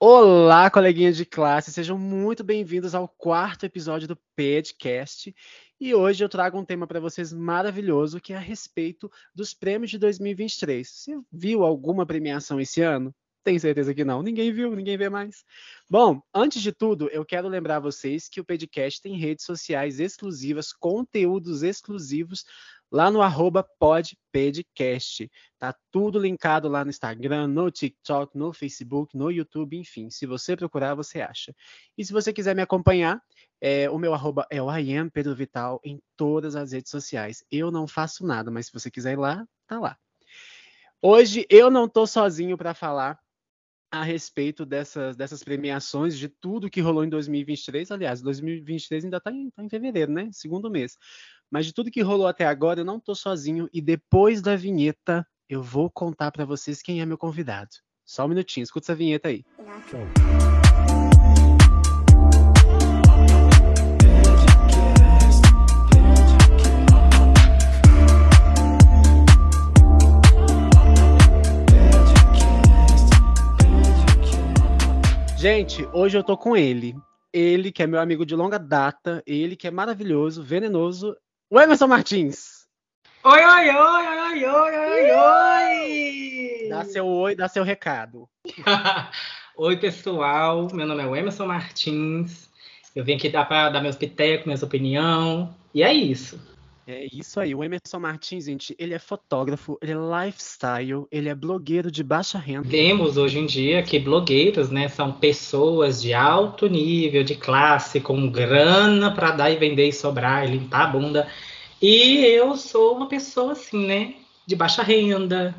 Olá, coleguinhas de classe, sejam muito bem-vindos ao quarto episódio do podcast. E hoje eu trago um tema para vocês maravilhoso que é a respeito dos prêmios de 2023. Você viu alguma premiação esse ano? Tenho certeza que não. Ninguém viu, ninguém vê mais. Bom, antes de tudo, eu quero lembrar vocês que o podcast tem redes sociais exclusivas, conteúdos exclusivos lá no arroba podpedcast. Tá tudo linkado lá no Instagram, no TikTok, no Facebook, no YouTube, enfim. Se você procurar, você acha. E se você quiser me acompanhar, é, o meu arroba é o Pedro Vital em todas as redes sociais. Eu não faço nada, mas se você quiser ir lá, tá lá. Hoje eu não tô sozinho para falar a respeito dessas, dessas premiações, de tudo que rolou em 2023. Aliás, 2023 ainda está em, tá em fevereiro, né? Segundo mês. Mas de tudo que rolou até agora, eu não estou sozinho. E depois da vinheta, eu vou contar para vocês quem é meu convidado. Só um minutinho, escuta essa vinheta aí. Gente, hoje eu tô com ele. Ele que é meu amigo de longa data, ele que é maravilhoso, venenoso, o Emerson Martins. Oi, oi, oi, oi, oi, oi, oi! Dá seu oi, dá seu recado. oi, pessoal. Meu nome é Emerson Martins. Eu vim aqui dar para dar meus pitecos, minhas opiniões. E é isso. É isso aí, o Emerson Martins, gente, ele é fotógrafo, ele é lifestyle, ele é blogueiro de baixa renda. Vemos hoje em dia que blogueiros, né, são pessoas de alto nível, de classe, com grana para dar e vender e sobrar e limpar a bunda. E eu sou uma pessoa assim, né, de baixa renda,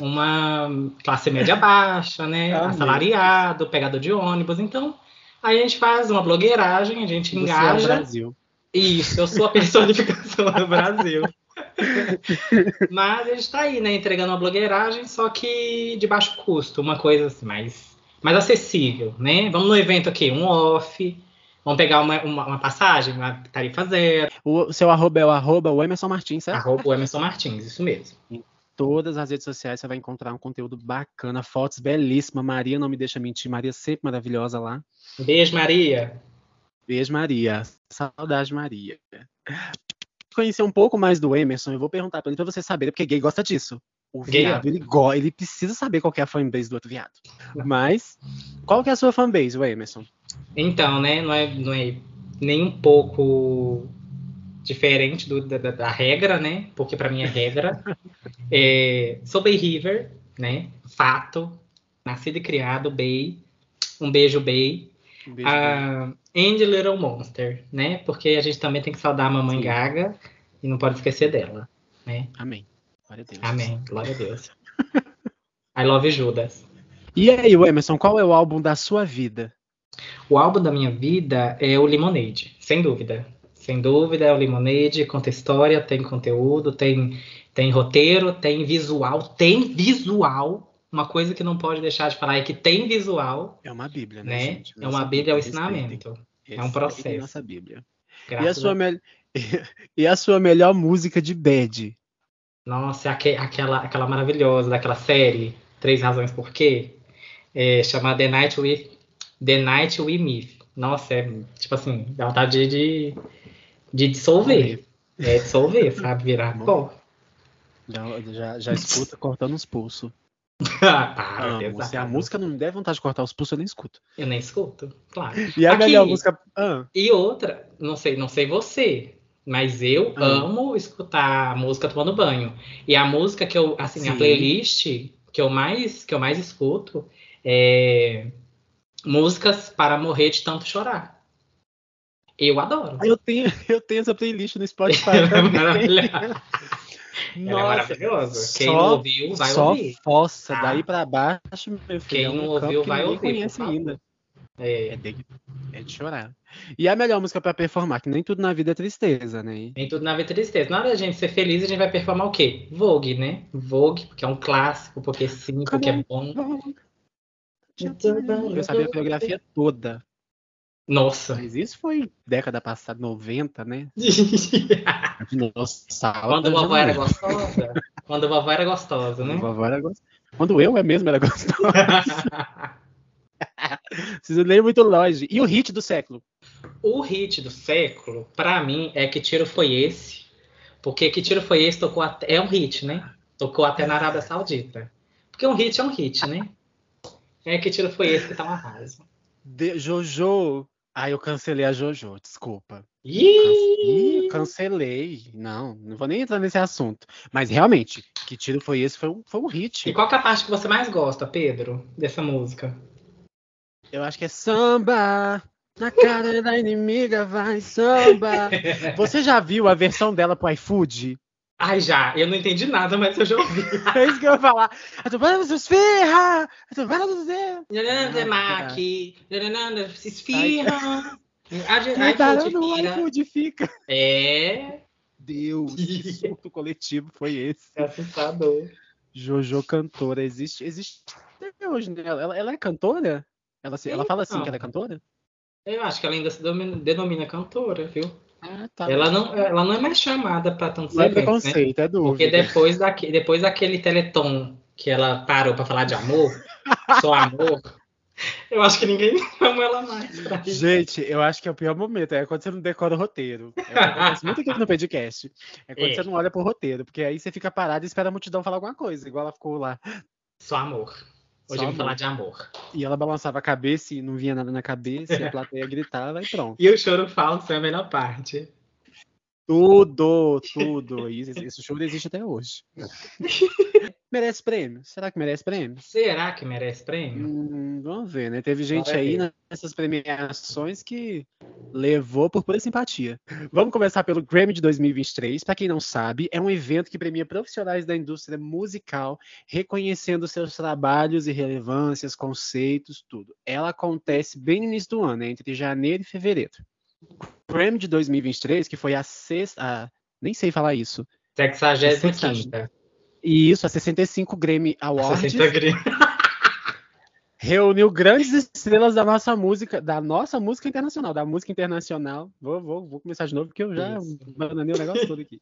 uma classe média baixa, né, ah, assalariado, pegador de ônibus. Então, aí a gente faz uma blogueiragem, a gente Você engaja. É Brasil. Isso, eu sou a personificação do Brasil. Mas a gente está aí, né, entregando uma blogueiragem, só que de baixo custo, uma coisa assim, mais, mais acessível, né? Vamos no evento aqui, um off, vamos pegar uma, uma, uma passagem, uma tarifa zero. O seu arroba é o arroba o Emerson Martins, certo? Arroba o Emerson Martins, isso mesmo. Em todas as redes sociais você vai encontrar um conteúdo bacana, fotos belíssimas. Maria não me deixa mentir, Maria sempre maravilhosa lá. Beijo, Maria. Beijo, Maria. Saudade, Maria. Conhecer um pouco mais do Emerson, eu vou perguntar pra ele pra você saber, porque gay gosta disso. O viado, ele, go ele precisa saber qual é a fanbase do outro viado. Mas, qual que é a sua fanbase, o Emerson? Então, né, não é, não é nem um pouco diferente do, da, da, regra, né? Porque para mim é regra. é, sou Bay River, né? Fato. Nascido e criado, Bay. Um beijo, Bay. Um beijo, ah, Bay. And Little Monster, né? Porque a gente também tem que saudar a mamãe Sim. Gaga e não pode esquecer dela, né? Amém. Glória a Deus. Amém. Glória a Deus. I love Judas. E aí, Emerson, qual é o álbum da sua vida? O álbum da minha vida é o Lemonade, sem dúvida. Sem dúvida é o Lemonade, conta história, tem conteúdo, tem, tem roteiro, tem visual, tem visual uma coisa que não pode deixar de falar é que tem visual. É uma Bíblia, né? né? É uma Bíblia, é o ensinamento. É um processo. É nossa Bíblia. e a, sua me... e a sua melhor música de bad? Nossa, aquela, aquela maravilhosa daquela série, Três Razões Por Quê, é, chamada The Night with The Night We Meet. Nossa, é tipo assim, dá vontade de, de dissolver. É, dissolver, sabe? Virar pó. Já, já, já escuta cortando os pulsos. ah, para, Se a música não me der vontade de cortar os pulsos, eu nem escuto. Eu nem escuto, claro. E a Aqui, melhor música. Ah. E outra, não sei, não sei você, mas eu ah. amo escutar música tomando banho. E a música que eu, assim, Sim. a playlist que eu mais que eu mais escuto é músicas para morrer de tanto chorar. Eu adoro. Eu tenho, eu tenho essa playlist no Spotify. é maravilhosa. É maravilhoso. Quem só, não ouviu, vai só ouvir. Força, ah. daí pra baixo, meu filho. Quem é não ouviu, vai ouvir. conhece ainda. É. É, de, é de chorar. E a melhor música pra performar, que nem tudo na vida é tristeza, né? Nem tudo na vida é tristeza. Na hora da gente ser feliz, a gente vai performar o quê? Vogue, né? Vogue, porque é um clássico, porque sim, porque é bom. Eu sabia a coreografia toda. Nossa. Mas isso foi década passada, 90, né? Nossa, Quando a vovó era gostosa. Quando a vovó era gostosa, né? Quando a vovó era gostosa. Quando eu é mesmo era gostosa. Vocês leem muito longe. E o hit do século? O hit do século, pra mim, é Que Tiro Foi Esse? Porque Que Tiro Foi Esse tocou até... É um hit, né? Tocou até na Arábia Saudita. Porque um hit é um hit, né? É Que Tiro Foi Esse que tá uma rasa. De Jojo. Ah, eu cancelei a Jojo, desculpa. Ih! Cancelei. Não, não vou nem entrar nesse assunto. Mas realmente, que tiro foi esse? Foi um, foi um hit. E qual que é a parte que você mais gosta, Pedro, dessa música? Eu acho que é samba. Na cara da inimiga vai samba. Você já viu a versão dela pro iFood? Ai, já. Eu não entendi nada, mas eu já ouvi. É isso que eu ia falar. Tô falando dos esfirra. Falando dos Nananda, Maqui. Nananda, Esfirra. Barulho no iFood fica. É. Deus, que surto coletivo foi esse? É assustador. Jojo cantora. Existe, existe até hoje, né? Ela, ela é cantora? Ela, se- ela fala assim que ela é cantora? Eu acho que ela ainda se denomina cantora, viu? Ah, tá. Ela não, ela não é mais chamada para tantos Não é eventos, né? preconceito, é Porque dúvida. depois, daque, depois daquele teleton que ela parou para falar de amor, só amor, eu acho que ninguém ama ela mais. Gente, eu acho que é o pior momento. É quando você não decora o roteiro. É muito aqui no podcast. É quando É. você não olha pro roteiro. Porque aí você fica parado e espera a multidão falar alguma coisa. Igual ela ficou lá. Só amor. Hoje vou falar de amor. E ela balançava a cabeça e não via nada na cabeça. E a plateia gritava e pronto. E o choro falso é a melhor parte. Tudo, tudo. Isso, esse show existe até hoje. merece prêmio? Será que merece prêmio? Será que merece prêmio? Hum, vamos ver, né? Teve gente aí ver. nessas premiações que levou por pura simpatia. Vamos começar pelo Grammy de 2023. Para quem não sabe, é um evento que premia profissionais da indústria musical, reconhecendo seus trabalhos e relevâncias, conceitos, tudo. Ela acontece bem no início do ano, né? entre janeiro e fevereiro. O Grammy de 2023, que foi a sexta. a- nem sei falar isso. 65 E isso, a 65 Grammy Awards. 60 gramas. reuniu grandes estrelas da nossa música, da nossa música internacional, da música internacional. Vou, vou, vou começar de novo, porque eu já bananei o negócio todo aqui.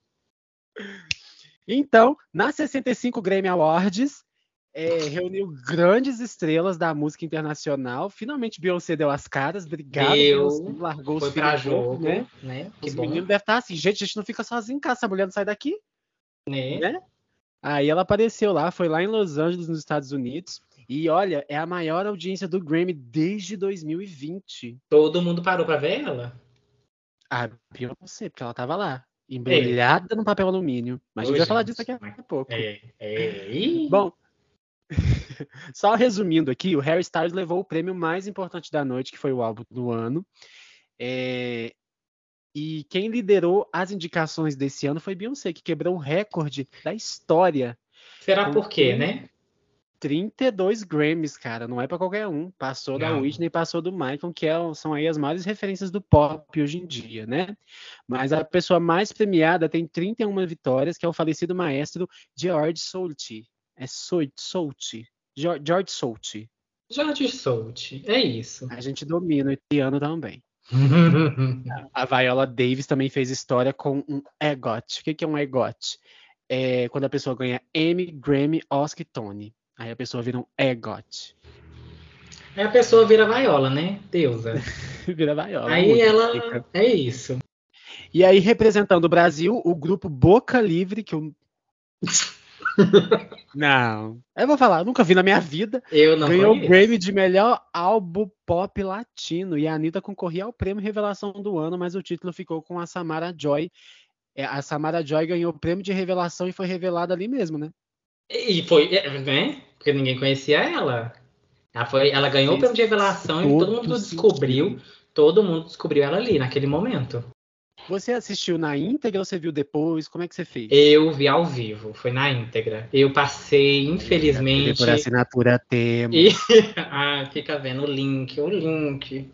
Então, na 65 Grammy Awards, é, reuniu grandes estrelas da música internacional. Finalmente Beyoncé deu as caras. Obrigado, Deu. Beyoncé. Largou Foi os pra filhos, jogo, né? né? Os meninos devem estar assim, gente, a gente não fica sozinho em casa, essa mulher não sai daqui. Né? né? Aí ela apareceu lá, foi lá em Los Angeles, nos Estados Unidos. E olha, é a maior audiência do Grammy desde 2020. Todo mundo parou pra ver ela? A Beyoncé, porque ela tava lá, embrulhada no papel alumínio. Mas a gente Ô, vai falar disso daqui a pouco. É, é. Bom, só resumindo aqui, o Harry Styles levou o prêmio mais importante da noite, que foi o álbum do ano. É, E quem liderou as indicações desse ano foi Beyoncé, que quebrou o recorde da história. será por quê, né? 32 Grammys, cara, não é pra qualquer um. Passou da Não. Whitney, passou do Michael, que é- são aí as maiores referências do pop hoje em dia, né? Mas a pessoa mais premiada tem 31 vitórias, que é o falecido maestro George Solti. É Solti, Solti. George George Solti. Jorge Soult, é isso. A gente domina o italiano também. A Viola Davis também fez história com um EGOT. O que que é um EGOT? É quando a pessoa ganha Emmy, Grammy, Oscar e Tony. Aí a pessoa vira um EGOT. Aí a pessoa vira vaiola, né? Deusa. Vira Viola. Aí ela. rica. É isso. E aí, representando o Brasil, o grupo Boca Livre, que eu. Não. Eu vou falar, eu nunca vi na minha vida. Eu não ganhou o. Grammy de melhor álbum pop latino. E a Anitta concorria ao prêmio Revelação do Ano, mas o título ficou com a Samara Joy. É, a Samara Joy ganhou o prêmio de revelação e foi revelada ali mesmo, né? E foi, é, né? Porque ninguém conhecia ela. Ela, foi, ela ganhou o Fez prêmio de revelação e todo mundo descobriu. Todo mundo descobriu ela ali, naquele momento. Você assistiu na íntegra ou você viu depois? Como é que você fez? Eu vi ao vivo, foi na íntegra. Eu passei, infelizmente. Por assinatura temos. E... ah, fica vendo o link, o link.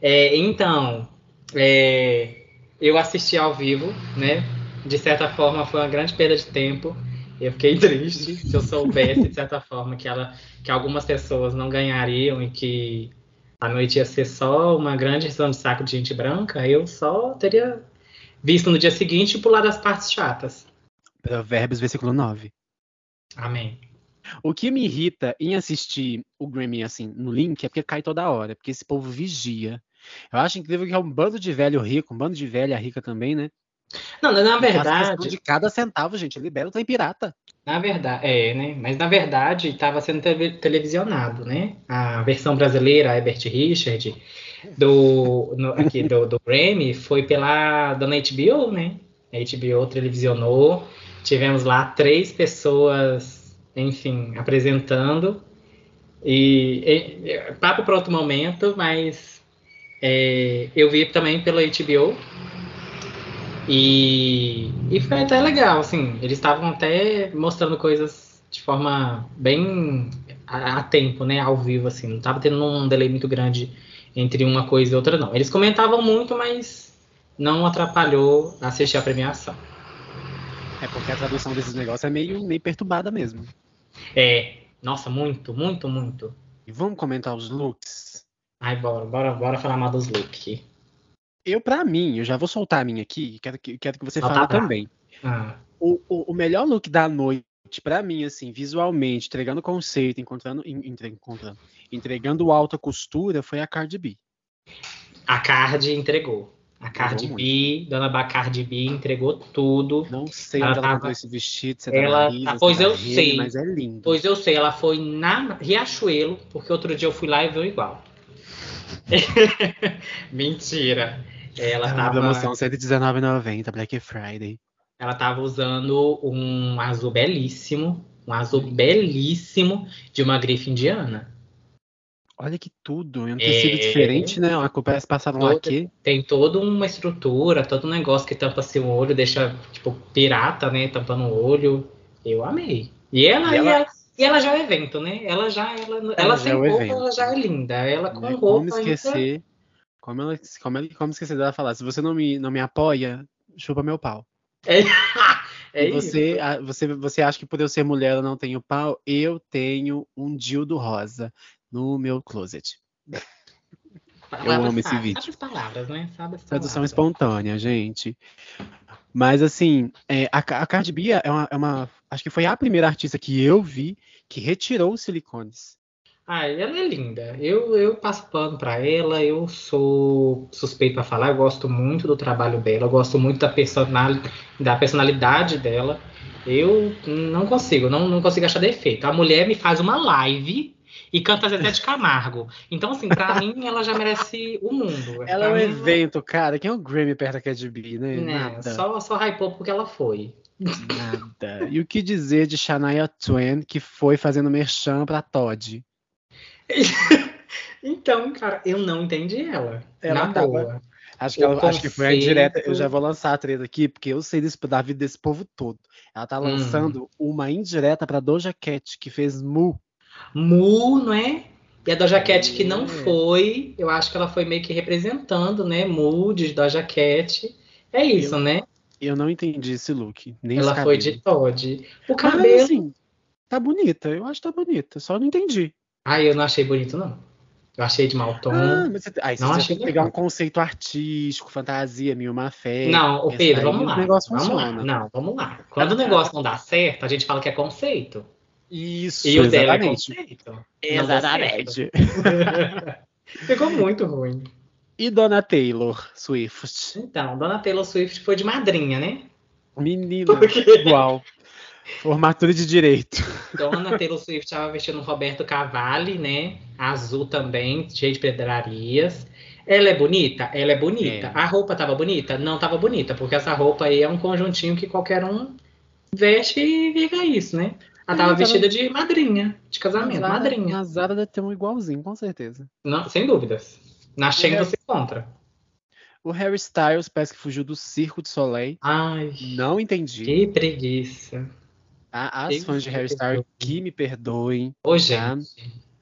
É, então, é, eu assisti ao vivo, né? De certa forma, foi uma grande perda de tempo. Eu fiquei triste se eu soubesse, de certa forma, que, ela, que algumas pessoas não ganhariam e que a noite ia ser só uma grande reação de saco de gente branca. Eu só teria visto no dia seguinte e pular das partes chatas. Provérbios, versículo 9. Amém. O que me irrita em assistir o Grammy assim no link é porque cai toda hora, porque esse povo vigia. Eu acho incrível que é um bando de velho rico, um bando de velha rica também, né? Não, na verdade. De cada centavo, gente, libera o trem pirata. Na verdade, é, né? Mas na verdade estava sendo televisionado, né? A versão brasileira, Herbert Richard, do, no, aqui, do, do Grammy, foi pela dona HBO, né? A HBO televisionou. Tivemos lá três pessoas, enfim, apresentando. E, e papo para outro momento, mas é, eu vi também pela HBO e, e foi até legal, assim, eles estavam até mostrando coisas de forma bem a, a, tempo, né, ao vivo, assim, não tava tendo um delay muito grande entre uma coisa e outra, não. Eles comentavam muito, mas não atrapalhou assistir a premiação. É porque a tradução desses negócios é meio, meio perturbada mesmo. É, nossa, muito, muito, muito. E vamos comentar os looks? Ai, bora, bora, bora falar mal dos looks. Eu, para mim, eu já vou soltar a minha aqui, quero que, quero que você fale também. Ah. O, o, o, melhor look da noite, para mim, assim, visualmente, entregando conceito, encontrando, encontrando, entregando alta costura, foi a Cardi B. A Cardi entregou. A Cardi B, Dona Bacardi B entregou tudo. Não sei ela onde ela comprou esse vestido, se é ela, Marisa, Pois eu sei. Mas é lindo. Pois eu sei, ela foi na Riachuelo, porque outro dia eu fui lá e viu igual. Mentira. Ela é tava. Promoção 119,90, Black Friday. Ela tava usando um azul belíssimo. Um azul belíssimo de uma grife indiana. Olha que tudo, é um tecido é... diferente, né? Uma parece passaram lá aqui. Tem toda uma estrutura, todo um negócio que tampa seu olho, deixa, tipo, pirata, né? Tampando o olho. Eu amei. E ela, e ela... E ela e ela já é evento, né? Ela já, ela, ela, ela sem é roupa, evento. ela já é linda. Ela com roupa. Como esquecer? Ainda... Como, ela, como, ela, como esquecer dela falar? Se você não me, não me apoia, chupa meu pau. É, é você, você, você acha que por eu ser mulher eu não tenho pau? Eu tenho um dildo rosa no meu closet. Palavras, eu amo esse sabe, vídeo. Sabe as palavras, né? Sabe Tradução espontânea, gente. Mas assim, é, a, a Cardi B é uma, é uma, Acho que foi a primeira artista que eu vi que retirou os silicones. Ah, ela é linda. Eu, eu passo pano para ela, eu sou suspeito para falar, eu gosto muito do trabalho dela, eu gosto muito da, personal, da personalidade dela. Eu não consigo, não, não consigo achar defeito. A mulher me faz uma live e canta Zezé de Camargo. Então, assim, pra mim, ela já merece o mundo. Ela é um evento, cara. Quem é o Grammy perto da Cat B, né? né? Nada. Só, só hypou porque ela foi. Nada. E o que dizer de Shania Twain, que foi fazendo merchan pra Todd? então, cara, eu não entendi ela. Ela na tava... boa. Acho que, ela, acho que foi a indireta. Eu já vou lançar a treta aqui, porque eu sei desse, da vida desse povo todo. Ela tá hum. lançando hum. uma indireta pra Doja Cat, que fez Mu. Mu, não é? E a Doja Cat que não é. foi, eu acho que ela foi meio que representando, né? Mu de Doja Cat. É isso, eu, né? Eu não entendi esse look. Nem ela foi de Todd. O cabelo. Mas, assim, tá bonita. Eu acho que tá bonita. Só não entendi. Ah, eu não achei bonito, não. Eu achei de mau tom. Ah, mas você, aí, não achei pegar um conceito artístico, fantasia, mil má fé. Não, o Pedro, vamos lá. vamos funciona. lá. Não, vamos lá. Quando o negócio não dá certo, a gente fala que é conceito. Isso, e o dela é conceito. Exatamente. Ficou muito ruim. E Dona Taylor Swift? Então, Dona Taylor Swift foi de madrinha, né? Menina, igual. Formatura de direito. Dona Taylor Swift estava vestindo Roberto Cavalli, né? Azul também, cheio de pedrarias. Ela é bonita? Ela é bonita. É. A roupa estava bonita? Não estava bonita, porque essa roupa aí é um conjuntinho que qualquer um veste e fica isso, né? Ela estava vestida de madrinha, de casamento, Zara, madrinha. A Zara deve ter um igualzinho, com certeza. Não, sem dúvidas. Na Shein você encontra. O Harry Styles parece que fugiu do Circo de Soleil. Ai. Não entendi. Que preguiça. As fãs de Harry Styles que me perdoem. Ô, tá?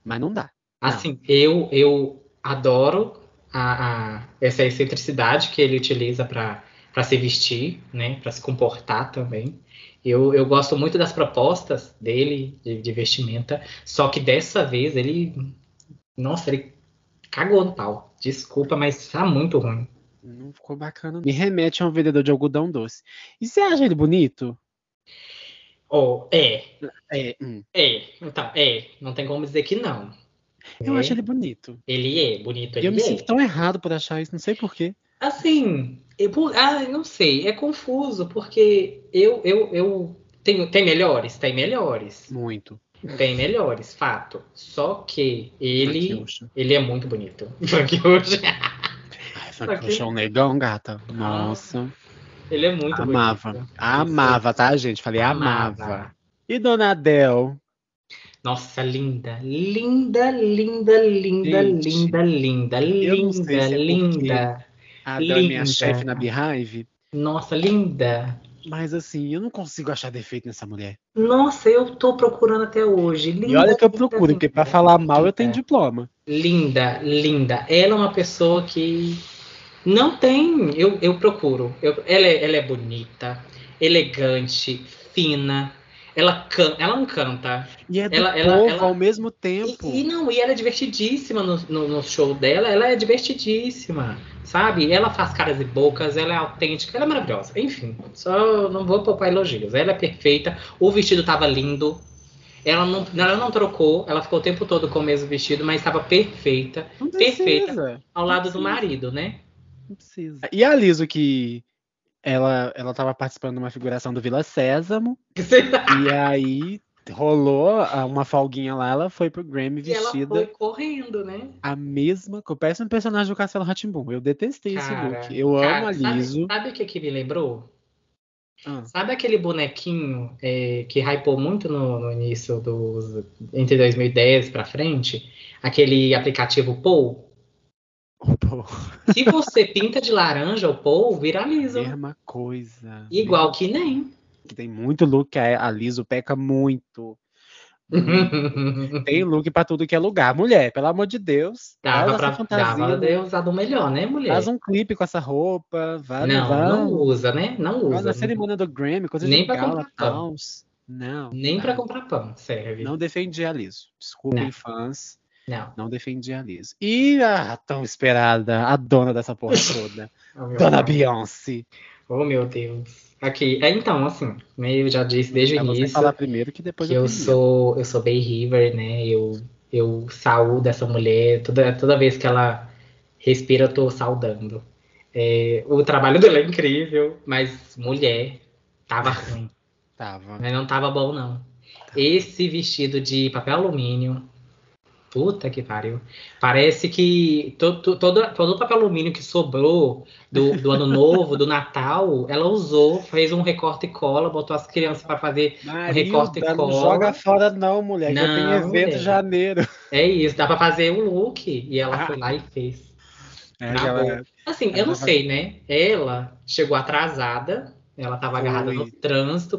Mas não dá. Assim, não. eu eu adoro a, a, essa excentricidade que ele utiliza para se vestir, né? Para se comportar também. Eu, eu gosto muito das propostas dele de, de vestimenta, só que dessa vez ele. Nossa, ele cagou no pau. Desculpa, mas tá muito ruim. Não ficou bacana. Me remete a um vendedor de algodão doce. E você acha ele bonito? Ou é. É, hum. É. Então, é. Não tem como dizer que não. Eu É. acho ele bonito. Ele é bonito, ele eu me é. sinto tão errado por achar isso, não sei porquê. Assim, eu, por- ah, não sei, é confuso, porque eu, eu, eu tenho, tem melhores? Tem melhores. Muito. Tem melhores, fato. Só que ele, ele é muito bonito. Frank Ocean. Ai, Frank. Ocean é um negão, gata. Nossa. Ele é muito amava. bonito. Amava, tá, gente? Falei amava. Amava. E Dona Adele? Nossa, linda, linda, linda, linda, Gente, linda, linda, linda, é linda. A Adele é minha Linda. chefe na Beehive. Nossa, linda. Mas assim, eu não consigo achar defeito nessa mulher. Nossa, eu tô procurando até hoje. Linda, E olha que eu linda, procuro, porque pra linda, falar mal eu tenho linda. diploma. Linda, linda. Ela é uma pessoa que não tem. Eu, eu procuro. Eu- ela, é, ela é bonita, elegante, fina. Ela, can, ela não canta. E é do Ela- povo ela- ao mesmo tempo. E, e não, e ela é divertidíssima no, no, no show dela. Ela é divertidíssima, sabe? Ela faz caras e bocas, ela é autêntica, ela é maravilhosa. Enfim, só não vou poupar elogios. Ela é perfeita. O vestido tava lindo. Ela não, ela não trocou, ela ficou o tempo todo com o mesmo vestido, mas estava perfeita. Perfeita. Ao lado do marido, né? Não precisa. E a Liso, que ela, ela tava participando de uma figuração do Vila Sésamo, e aí rolou uma folguinha lá, ela foi pro Grammy E ela vestida foi correndo, né? a mesma coisa. Parece um personagem do Castelo Ratimbum. Eu detestei esse Cara, look. Eu cara, amo a sabe- Liso. Sabe o que, que me lembrou? Ah, Sabe aquele bonequinho é, que hypou muito no, no início dos. entre 2010 pra frente? Aquele aplicativo Pou? Se você pinta de laranja o Pou, viraliza. mesma coisa. Igual que nem. Que tem muito look que a a Liso peca muito. Tem look pra tudo que é lugar. Mulher, pelo amor de Deus. Dava faz pra fantasia. dava né? ter usado melhor, né, mulher? Faz um clipe com essa roupa. Vai, não, vai. não usa, né? Não usa. na cerimônia do Grammy, coisa Nem de pra gala, comprar pão. Não. Nem pra comprar pão, serve. Não defendi a Liso. Desculpem, fãs. Não. Não defendi a Liso. E a tão esperada, a dona dessa porra toda. Oh, dona Deus. Beyoncé. Oh, meu Deus. Aqui, é, então, assim, né, eu já disse desde É o você início falar primeiro que depois que eu eu sou, eu sou Bay River, né? Eu, eu saúdo essa mulher. Toda, toda vez que ela respira, eu tô saudando. É, o trabalho dela é incrível, mas mulher, tava ruim. Tava. Mas não tava bom, não. Esse vestido de papel alumínio. Puta que pariu. Parece que to- to- todo, todo o papel alumínio que sobrou do, do ano novo, do Natal, ela usou, fez um recorte e cola, botou as crianças para fazer. recorte e Marilda, não cola. joga fora não, mulher. que eu Não, tenho evento mulher. em janeiro. É isso, dá para fazer um look. E ela Ah. foi lá e fez. É, ela- boa. Assim, ela eu não vai- sei, né? Ela chegou atrasada, ela tava agarrada no trânsito.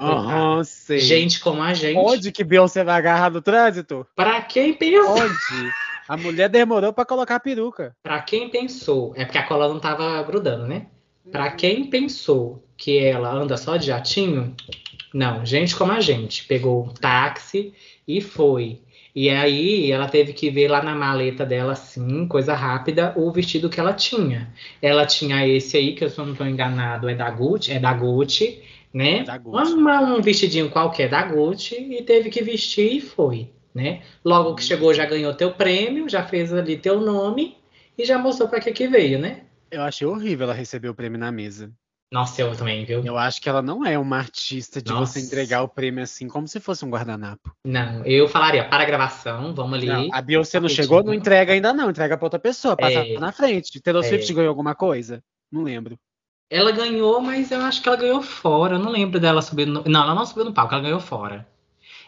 sei. Gente como a gente. Onde que Beyoncé vai agarrar no trânsito? Pra quem pensa. Onde? A mulher demorou pra colocar a peruca. Pra quem pensou, é porque a cola não tava grudando, né? Pra quem pensou que ela anda só de jatinho, não, gente como a gente, pegou um táxi e foi. E aí ela teve que ver lá na maleta dela, assim, coisa rápida, o vestido que ela tinha. Ela tinha esse aí, que eu eu não estou enganado, é da Gucci, é da Gucci, né? É da Gucci. Uma- um vestidinho qualquer da Gucci e teve que vestir e foi, né? Logo que chegou já ganhou teu prêmio, já fez ali teu nome e já mostrou pra que que veio, né? Eu achei horrível ela receber o prêmio na mesa. Nossa, eu também, viu? Eu acho que ela não é uma artista de Nossa. você entregar o prêmio assim, como se fosse um guardanapo. Não, eu falaria para a gravação, vamos ali. Não, a Beyoncé não chegou, não entrega ainda não, entrega pra outra pessoa, passa É. na frente. Taylor É. Swift ganhou alguma coisa? Não lembro. Ela ganhou, mas eu acho que ela ganhou fora. Eu não lembro dela subindo. No... Não, ela não subiu no palco, ela ganhou fora.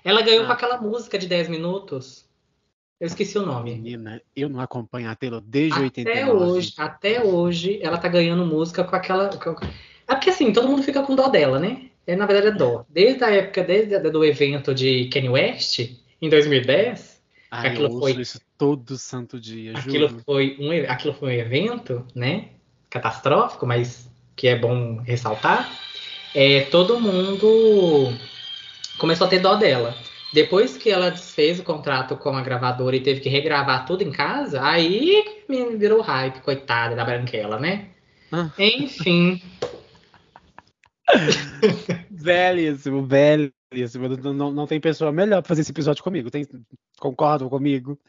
Ela ganhou Ah. com aquela música de 10 minutos. Eu esqueci o nome. Menina, eu não acompanho a Taylor desde Até 89. hoje, até hoje, ela tá ganhando música com aquela. com- É porque assim, todo mundo fica com dó dela, né? É, na verdade é dó. Desde a época, desde a- do evento de Kanye West, em 2010, Ai, aquilo foi- isso todo santo dia, aquilo juro. foi, um, aquilo foi um evento, né? Catastrófico, mas que é bom ressaltar. É, todo mundo começou a ter dó dela. Depois que ela desfez o contrato com a gravadora e teve que regravar tudo em casa, aí virou hype, coitada da Branquela, né? Ah. Enfim, Velhíssimo, velho. Isso, não, não tem pessoa melhor pra fazer esse episódio comigo. Tem, concordam comigo?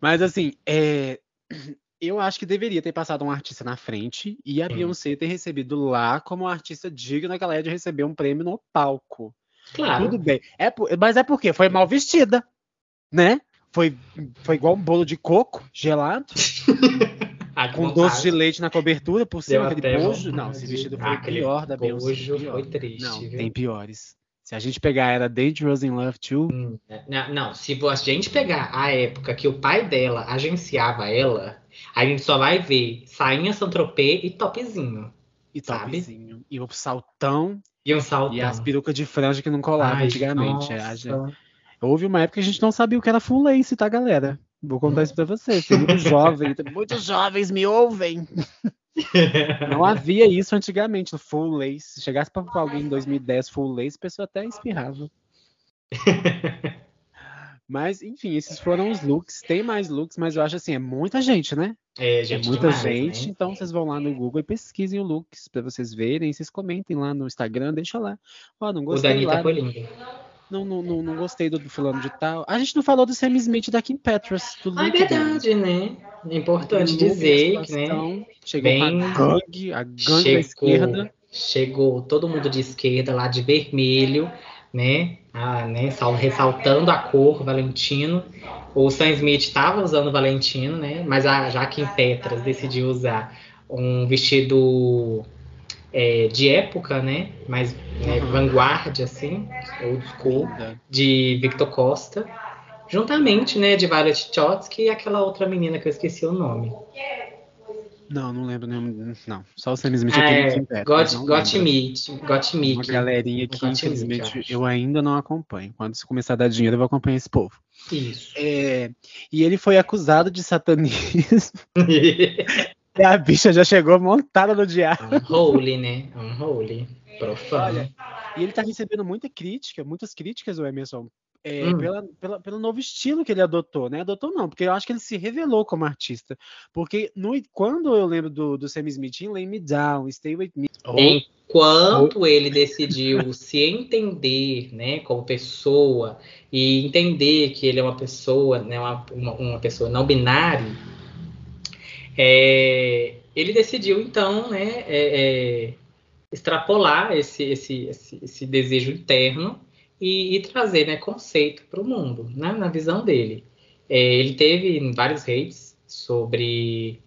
Mas assim, é, eu acho que deveria ter passado um artista na frente e a Sim. Beyoncé ter recebido lá como artista digna que ela é de receber um prêmio no palco. Claro. Tudo bem. É, mas é porque foi mal vestida, né? Foi, foi igual um bolo de coco gelado. com doce de leite na cobertura, por cima aquele bojo. Não, esse vestido foi ah, pior da Beyoncé. Bojo foi triste. Não, viu? tem piores. Se a gente pegar era Dangerous in Love Too. Hum, não, não, se a gente pegar a época que o pai dela agenciava ela, a gente só vai ver sainha Santropê e topzinho. E topzinho. E o saltão. E um saltão. E as perucas de franja que não colavam antigamente. É, nossa. Houve uma época que a gente não sabia o que era full lace, tá, galera? Vou contar isso pra vocês. Tem muitos jovens, muitos jovens me ouvem. Não havia isso antigamente, full lace. Se chegasse pra alguém em 2010 full lace, a pessoa até espirrava. Mas, enfim, esses foram os looks. Tem mais looks, mas eu acho assim, é muita gente, né? É, gente. É muita demais, gente. Né? Então vocês vão lá no Google e pesquisem o looks pra vocês verem. Vocês comentem lá no Instagram, deixa lá. Ó, não gostei. O Dani tá foi lindo não, não, não, não gostei do, do fulano de tal. A gente não falou do Sam Smith da Kim Petras. Do ah, é verdade, né? É importante dizer que, né? Chegou bem, a gangue, a gangue chegou, da esquerda. Chegou todo mundo de esquerda lá de vermelho, né? Ah, né? Ressaltando a cor Valentino. O Sam Smith estava usando Valentino, né? Mas a, já Kim Petras decidiu usar um vestido é, de época, né? Mais né, vanguarda, assim, old school, de Victor Costa, juntamente, né, de Violet Chotsky e aquela outra menina que eu esqueci o nome. Não, não lembro nenhum. Não, só o Sam Smith ah, é, Got, got Meet. Got Meet. Uma galerinha que, infelizmente, eu ainda não acompanho. Quando se começar a dar dinheiro, eu vou acompanhar esse povo. Isso. É, e ele foi acusado de satanismo. E a bicha já chegou montada no diabo. Unholy, né? Unholy. Profano. E ele tá recebendo muita crítica, muitas críticas, o Emerson, é, hum. pela, pela, pelo novo estilo que ele adotou, né? Adotou não, porque eu acho que ele se revelou como artista. Porque no, quando eu lembro do, do Sam Smith em Lay Me Down, Stay With Me... Enquanto oh. ele decidiu se entender, né, como pessoa, e entender que ele é uma pessoa, né, uma, uma, uma pessoa não binária, é, ele decidiu, então, né, é, é, extrapolar esse, esse, esse, esse, desejo interno e, e trazer né, conceito para o mundo, né, na visão dele. É, ele teve vários hates sobre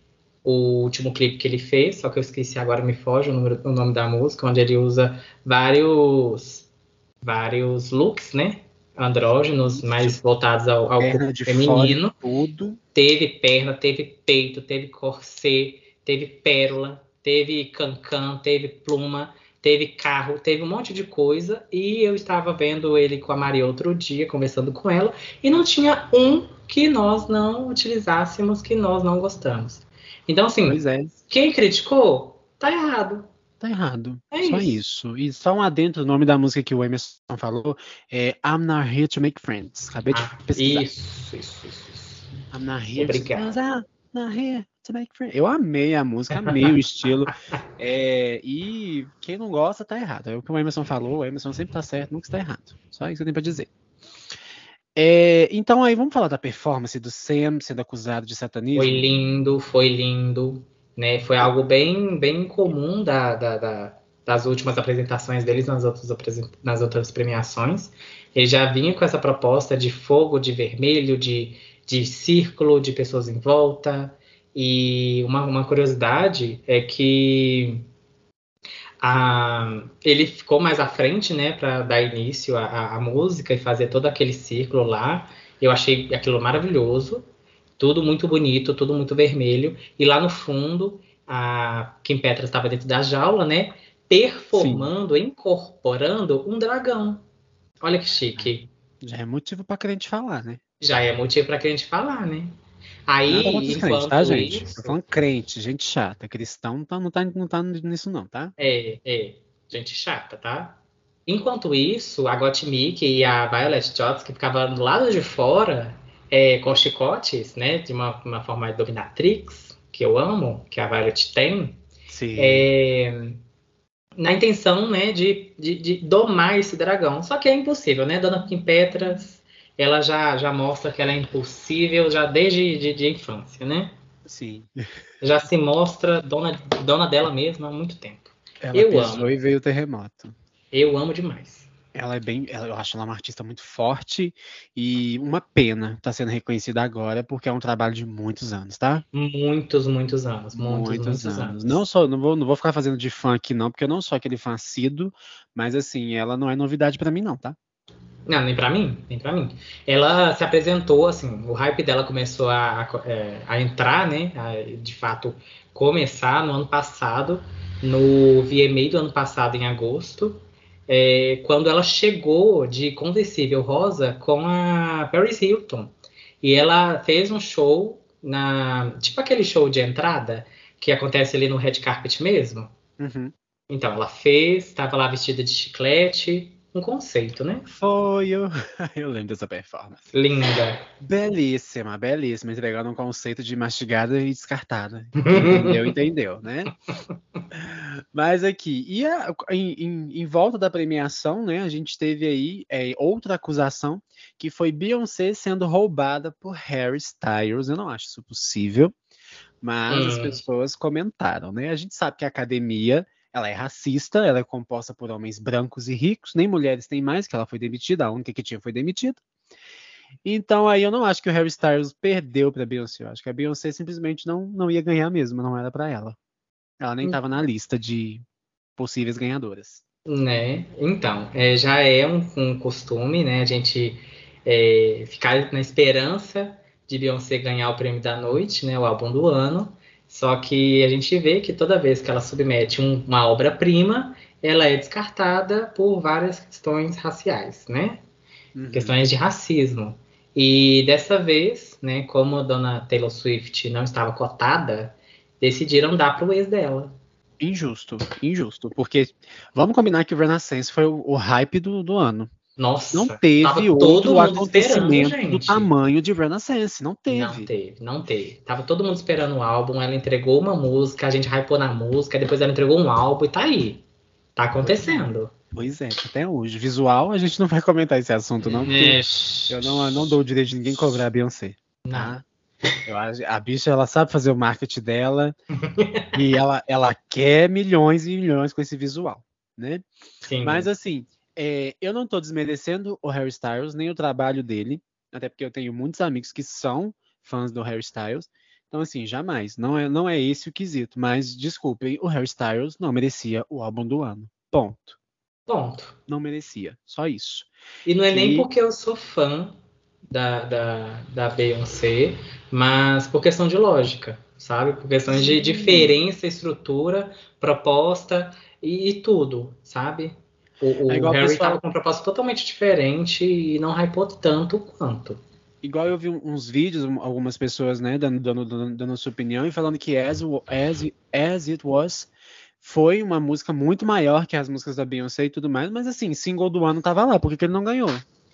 o último clipe que ele fez, só que eu esqueci agora, me foge o, número, o nome da música, onde ele usa vários, vários looks, né? Andrógenos mais voltados ao, ao corpo feminino. tudo. Teve perna, teve peito, teve corset, teve pérola, teve cancan, teve pluma, teve carro, teve um monte de coisa. E eu estava vendo ele com a Maria outro dia, conversando com ela, e não tinha um que nós não utilizássemos, que nós não gostamos. Então, assim, é. quem criticou, tá errado. Tá errado. É só isso. isso. E só um adentro, o nome da música que o Emerson falou é I'm Not Here to Make Friends. Acabei ah, de pesquisar. Isso, isso, isso. I'm not here Obrigado. to, I'm not here to make friends. Eu amei a música, amei o estilo. É, e quem não gosta tá errado. É o que o Emerson falou, o Emerson sempre tá certo, nunca está errado. Só isso que eu tenho pra dizer. É, então aí vamos falar da performance do Sam sendo acusado de satanismo. Foi lindo, foi lindo. Né? Foi algo bem, bem comum da, da, da, das últimas apresentações deles nas outras, nas outras premiações. Ele já vinha com essa proposta de fogo, de vermelho, de, de círculo, de pessoas em volta. E uma, uma curiosidade é que a, ele ficou mais à frente, né, para dar início à, à, música e fazer todo aquele círculo lá. Eu achei aquilo maravilhoso tudo muito bonito, tudo muito vermelho. E lá no fundo, a Kim Petra estava dentro da jaula, né? Performando, Sim. incorporando um dragão. Olha que chique. Já é motivo para crente falar, né? Já é motivo para crente falar, né? Aí, enquanto crente, tá, gente? Isso... Tô falando crente, gente chata. Cristão não tá, não, tá, não tá nisso, não, tá? É, é. Gente chata, tá? Enquanto isso, a Gottmik e a Violet Jones, que ficavam do lado de fora, é, com chicotes, né? De uma, uma forma de dominatrix, que eu amo, que a Violet tem. Sim. É, na intenção, né, de, de, de, domar esse dragão. Só que é impossível, né? Dona Kim Petras, ela já, já mostra que ela é impossível já desde de, de infância, né? Sim. Já se mostra dona, dona dela mesma há muito tempo. Ela eu amo. e veio o terremoto. Eu amo demais. Ela é bem, eu acho ela uma artista muito forte e uma pena estar tá sendo reconhecida agora, porque é um trabalho de muitos anos, tá? Muitos, muitos anos. Muitos, muitos, muitos anos. anos. Não só, não vou, não vou ficar fazendo de fã aqui não, porque eu não sou aquele fã assíduo, mas assim, ela não é novidade para mim não, tá? Não, nem para mim, nem para mim. Ela se apresentou, assim, o hype dela começou a, a, é, a entrar, né? A, de fato, começar no ano passado, no VMA do ano passado, em agosto é, quando ela chegou de conversível rosa com a Paris Hilton. E ela fez um show na. Tipo aquele show de entrada que acontece ali no red carpet mesmo. Uhum. Então, ela fez, estava lá vestida de chiclete, um conceito, né? Foi, eu, eu lembro dessa performance. Linda. Belíssima, belíssima. Entregando um conceito de mastigada e descartada. Entendeu, entendeu, né? Mas aqui, e a, em, em, em, volta da premiação, né, a gente teve aí é, outra acusação, que foi Beyoncé sendo roubada por Harry Styles. Eu não acho isso possível, mas hum. as pessoas comentaram, né? A gente sabe que a academia ela é racista, ela é composta por homens brancos e ricos, nem mulheres tem mais, que ela foi demitida, a única que tinha foi demitida. Então aí eu não acho que o Harry Styles perdeu para Beyoncé, eu acho que a Beyoncé simplesmente não, não ia ganhar mesmo, não era para ela. Ela nem estava hum. na lista de possíveis ganhadoras. Né? Então, é, já é um, um, costume, né? A gente é, ficar na esperança de Beyoncé ganhar o prêmio da noite, né? O álbum do ano. Só que a gente vê que toda vez que ela submete um, uma obra-prima, ela é descartada por várias questões raciais, né? Uhum. Questões de racismo. E dessa vez, né, como a dona Taylor Swift não estava cotada, decidiram dar para o ex dela. Injusto, injusto. Porque vamos combinar que o Renaissance foi o, o hype do, do ano. Nossa, não teve outro acontecimento do tamanho de Renaissance. Não teve. Não teve, não teve. Tava todo mundo esperando o álbum, ela entregou uma música, a gente hypou na música, depois ela entregou um álbum e tá aí. Tá acontecendo. Pois é, até hoje. Visual, a gente não vai comentar esse assunto, não, porque eu não, não dou o direito de ninguém cobrar a Beyoncé. Tá? Eu acho, a bicha, ela sabe fazer o marketing dela e ela, ela quer milhões e milhões com esse visual, né? Sim. Mas assim, é, eu não estou desmerecendo o Harry Styles, nem o trabalho dele, até porque eu tenho muitos amigos que são fãs do Harry Styles. Então, assim, jamais. Não é, não é esse o quesito. Mas, desculpem, o Harry Styles não merecia o álbum do ano. Ponto. Ponto. Não merecia. Só isso. E não é nem porque eu sou fã da, da, da Beyoncé, mas por questão de lógica, sabe? Por questão de diferença, estrutura, proposta e, e tudo, sabe? O, o é Harry estava com um propósito totalmente diferente e não hypou tanto quanto. Igual eu vi uns vídeos, algumas pessoas, né, dando, dando, dando, sua opinião e falando que as, as, as It Was foi uma música muito maior que as músicas da Beyoncé e tudo mais, mas assim, single do ano tava lá, por que, que ele não ganhou?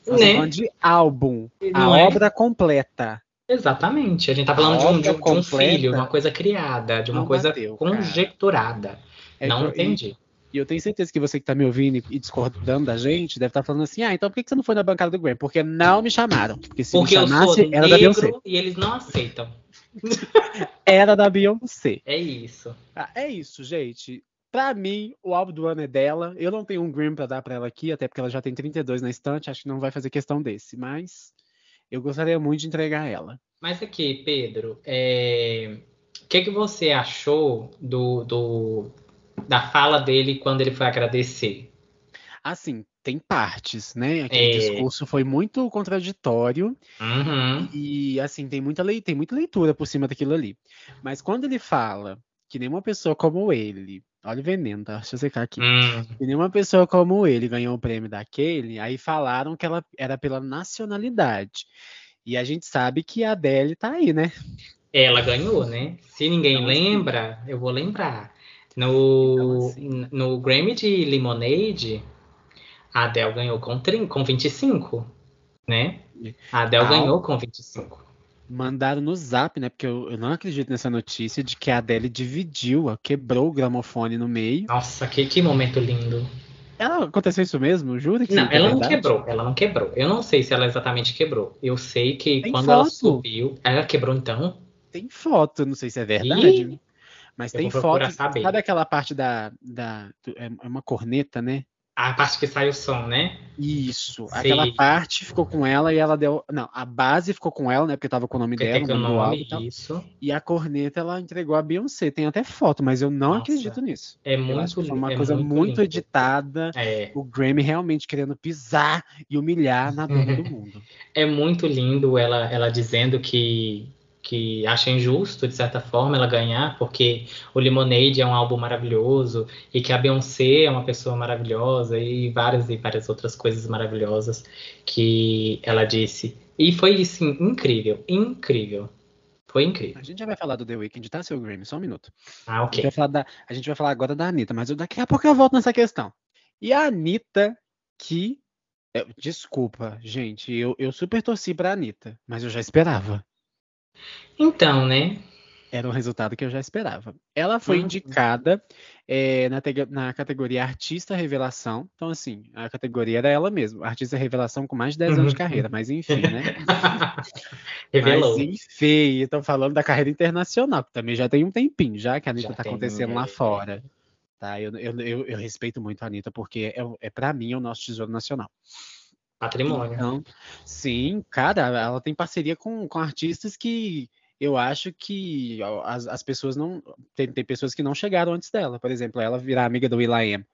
Nós né? falando de álbum, não a é? obra completa. Exatamente, a gente tá falando de um, de, um, de um, filho, uma coisa criada, de uma coisa bateu, conjecturada. É, não entendi. E eu tenho certeza que você que tá me ouvindo e discordando da gente deve estar tá falando assim: ah, então por que você não foi na bancada do Grammy? Porque não me chamaram. Porque se Porque me chamasse, era da Beyoncé. E eles não aceitam. era da Beyoncé. É isso. Ah, é isso, gente. Pra mim, o álbum do ano é dela. Eu não tenho um Grammy pra dar pra ela aqui, até porque ela já tem 32 na estante. Acho que não vai fazer questão desse. Mas eu gostaria muito de entregar ela. Mas aqui, Pedro, é... o que, que você achou do, do da fala dele quando ele foi agradecer? Assim, tem partes, né? Aquele é. discurso foi muito contraditório uhum. e assim tem muita lei, tem muita leitura por cima daquilo ali. Mas quando ele fala que nenhuma pessoa como ele, olha o veneno, tá? Deixa eu secar aqui. Uhum. Que nenhuma pessoa como ele ganhou o prêmio daquele, aí falaram que ela era pela nacionalidade. E a gente sabe que a Adele tá aí, né? Ela ganhou, né? Se ninguém então, assim, lembra, eu vou lembrar. No, então, assim, no Grammy de Lemonade, a Adele ganhou com, 30, com 25, né? A Adele ganhou com 25. Mandaram no zap, né? Porque eu, eu, não acredito nessa notícia de que a Adele dividiu, quebrou o gramofone no meio. Nossa, que, que momento lindo. Ela aconteceu isso mesmo? Jura que Não, é ela não quebrou, ela não quebrou. Eu não sei se ela exatamente quebrou. Eu sei que tem quando foto. ela subiu. Ela quebrou então? Tem foto, não sei se é verdade. Ih, mas eu tem foto. saber. Sabe aquela parte da. da é é uma corneta, né? A parte que sai o som, né? Isso. Sei. Aquela parte ficou com ela e ela deu. Não, a base ficou com ela, né? Porque tava com o nome Porque dela, o nome e tal. isso. E a corneta ela entregou a Beyoncé. Tem até foto, mas eu não Nossa. acredito nisso. É Eu muito lindo. uma é coisa muito, muito, editada. É, O Grammy realmente querendo pisar e humilhar na dona do mundo. é muito lindo ela, ela dizendo que, que acha injusto, de certa forma, ela ganhar, porque o Lemonade é um álbum maravilhoso e que a Beyoncé é uma pessoa maravilhosa e várias e várias outras coisas maravilhosas que ela disse. E foi, assim, incrível, incrível. Foi incrível. A gente já vai falar do The Weeknd, tá, seu Grammy? Só um minuto. Ah, A gente, ok. vai falar da- a gente vai falar agora da Anitta, mas eu- daqui a pouco eu volto nessa questão. E a Anitta, que. é, desculpa, gente, eu, eu super torci pra Anitta, mas eu já esperava. Então, né? Era um resultado que eu já esperava. Ela foi Uhum. indicada é, na, na categoria Artista Revelação. Então, assim, a categoria era ela mesma. Artista Revelação com mais de 10 anos de Uhum. carreira, mas enfim, né? Revelou. Mas enfim, estão falando da carreira internacional, que também já tem um tempinho, já que a Anitta Já tá tem, acontecendo lá é. fora. Tá? Eu, eu, eu, eu respeito muito a Anitta, porque é, é para mim é o nosso tesouro nacional. Patrimônio. Então, sim, cara, ela tem parceria com, com artistas que eu acho que as, as pessoas não. Tem, tem pessoas que não chegaram antes dela. Por exemplo, ela virar amiga do Will.i.am.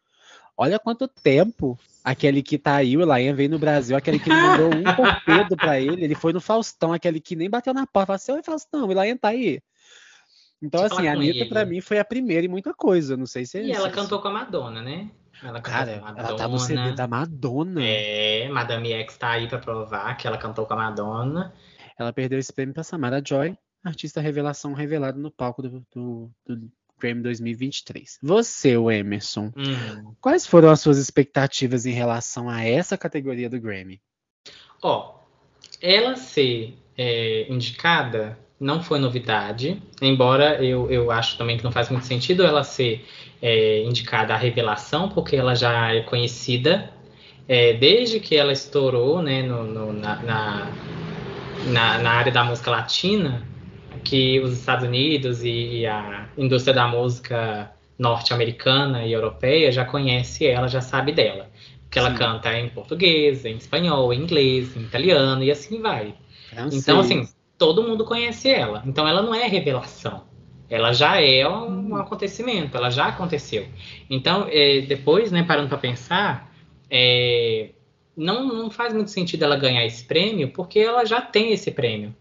Olha quanto tempo aquele que tá aí, o Will.i.am veio no Brasil, aquele que mandou um torpedo pra ele, ele foi no Faustão, aquele que nem bateu na porta, falou assim, oi Faustão, o Will.i.am tá aí. Então, assim, a Anitta pra ele. mim foi a primeira em muita coisa, não sei se... E ela se- cantou com a Madonna, né? Ela Cara, ela tá no CD da Madonna. É, Madame X tá aí pra provar que ela cantou com a Madonna. Ela perdeu esse prêmio pra Samara Joy, artista revelação revelada no palco do, do, do Grammy 2023. Você, o Emerson, Hum. quais foram as suas expectativas em relação a essa categoria do Grammy? Ó, ela ser é, indicada não foi novidade, embora eu, eu acho também que não faz muito sentido ela ser é, indicada à revelação, porque ela já é conhecida é, desde que ela estourou né, no- no- na, na, na, na área da música latina, que os Estados Unidos e, e a indústria da música norte-americana e europeia já conhece ela, já sabe dela. Porque ela Sim. canta em português, em espanhol, em inglês, em italiano e assim vai. Francês. Então, assim, todo mundo conhece ela. Então, ela não é revelação. Ela já é um, um acontecimento, ela já aconteceu. Então, é, depois, né, parando para pensar, é, não, não faz muito sentido ela ganhar esse prêmio, porque ela já tem esse prêmio.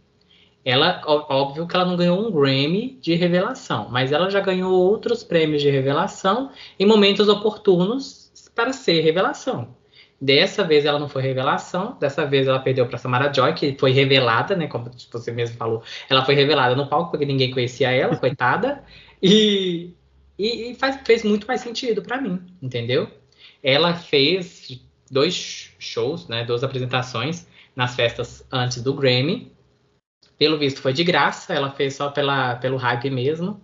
Ela, óbvio que ela não ganhou um Grammy de revelação, mas ela já ganhou outros prêmios de revelação em momentos oportunos para ser revelação. Dessa vez ela não foi revelação, dessa vez ela perdeu para Samara Joy, que foi revelada, né? Como você mesmo falou, ela foi revelada no palco porque ninguém conhecia ela, coitada, e, e, e faz, fez muito mais sentido para mim, entendeu? Ela fez dois shows, né? Duas apresentações nas festas antes do Grammy. Pelo visto foi de graça, ela fez só pela, pelo hype mesmo.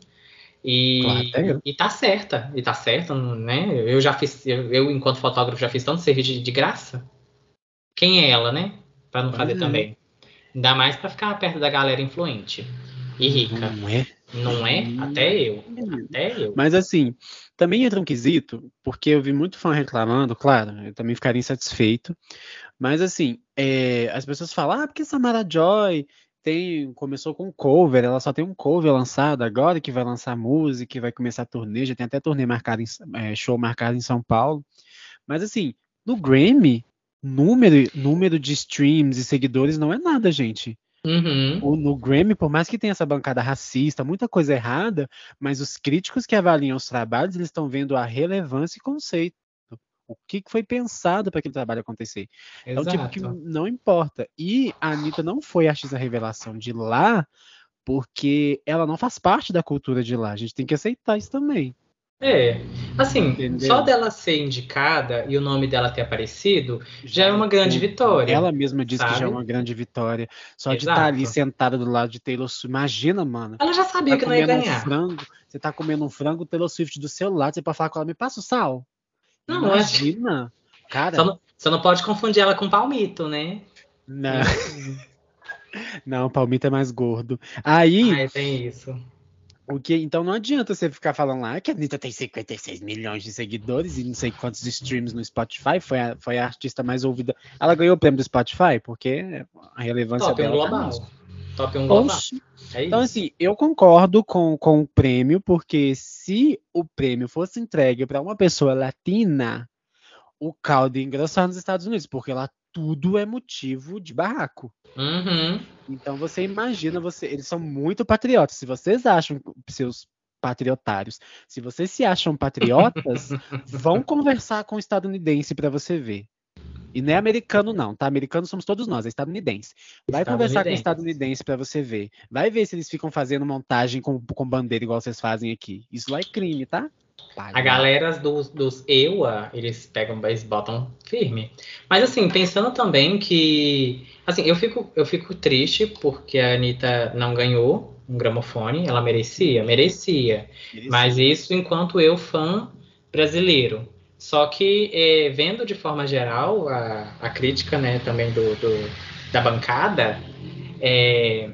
E, Claro. e tá certa, e tá certa, né? Eu já fiz, eu, eu, enquanto fotógrafo, já fiz tanto serviço de, de graça. Quem é ela, né? Pra não fazer Uhum. também. Ainda mais pra ficar perto da galera influente e rica. Não é? Não é? Até eu. Até eu. Mas assim, também entra um quesito, porque eu vi muito fã reclamando, claro, eu também ficaria insatisfeito. Mas assim, é, as pessoas falam, ah, porque Samara Joy tem, começou com cover, ela só tem um cover lançado agora que vai lançar música, que vai começar a turnê, já tem até turnê marcada em, é, show marcado em São Paulo. Mas assim, no Grammy, número, número de streams e seguidores não é nada, gente. Uhum. O- no Grammy, por mais que tenha essa bancada racista, muita coisa errada, mas os críticos que avaliam os trabalhos, eles estão vendo a relevância e conceito. O que foi pensado para aquele trabalho acontecer. É um tipo que Exato. não importa. E a Anitta não foi artista revelação de lá, porque ela não faz parte da cultura de lá. A gente tem que aceitar isso também. É, assim, Entendeu? só dela ser indicada e o nome dela ter aparecido já, já é uma grande vitória. Ela mesma disse sabe? que já é uma grande vitória. Só Exato. de estar ali sentada do lado de Taylor Swift. Imagina, mano. Ela já sabia tá que não ia ganhar. Um frango, você tá comendo um frango, Taylor Swift do seu lado, você pode falar com ela, me passa o sal. Não, Imagina. É... Cara. Só não, você não pode confundir ela com palmito, né? Não. não, palmito é mais gordo. Aí. Ah, tem isso. O que, então não adianta você ficar falando lá que a Anitta tem 56 milhões de seguidores e não sei quantos streams no Spotify, foi a, foi a artista mais ouvida. Ela ganhou o prêmio do Spotify, porque a relevância Top dela. Um global. Tá Top 1 um global. É então, assim, eu concordo com, com o prêmio, porque se o prêmio fosse entregue para uma pessoa latina, o caldo ia engrossar nos Estados Unidos, porque lá tudo é motivo de barraco. Uhum. Então você imagina, você, eles são muito patriotas. Se vocês acham seus patriotários, se vocês se acham patriotas, vão conversar com o estadunidense para você ver. E não é americano, não, tá? Americano somos todos nós, é estadunidense. Vai conversar com estadunidense para você ver. Vai ver se eles ficam fazendo montagem com, com bandeira igual vocês fazem aqui. Isso lá é crime, tá? A galera dos, dos EUA, eles pegam, eles botam firme. Mas assim, pensando também que. Assim, eu fico, eu fico triste porque a Anitta não ganhou um gramofone. Ela merecia, merecia. merecia. Mas isso enquanto eu, fã brasileiro. Só que, é, vendo de forma geral a, a crítica né, também do, do da bancada, é,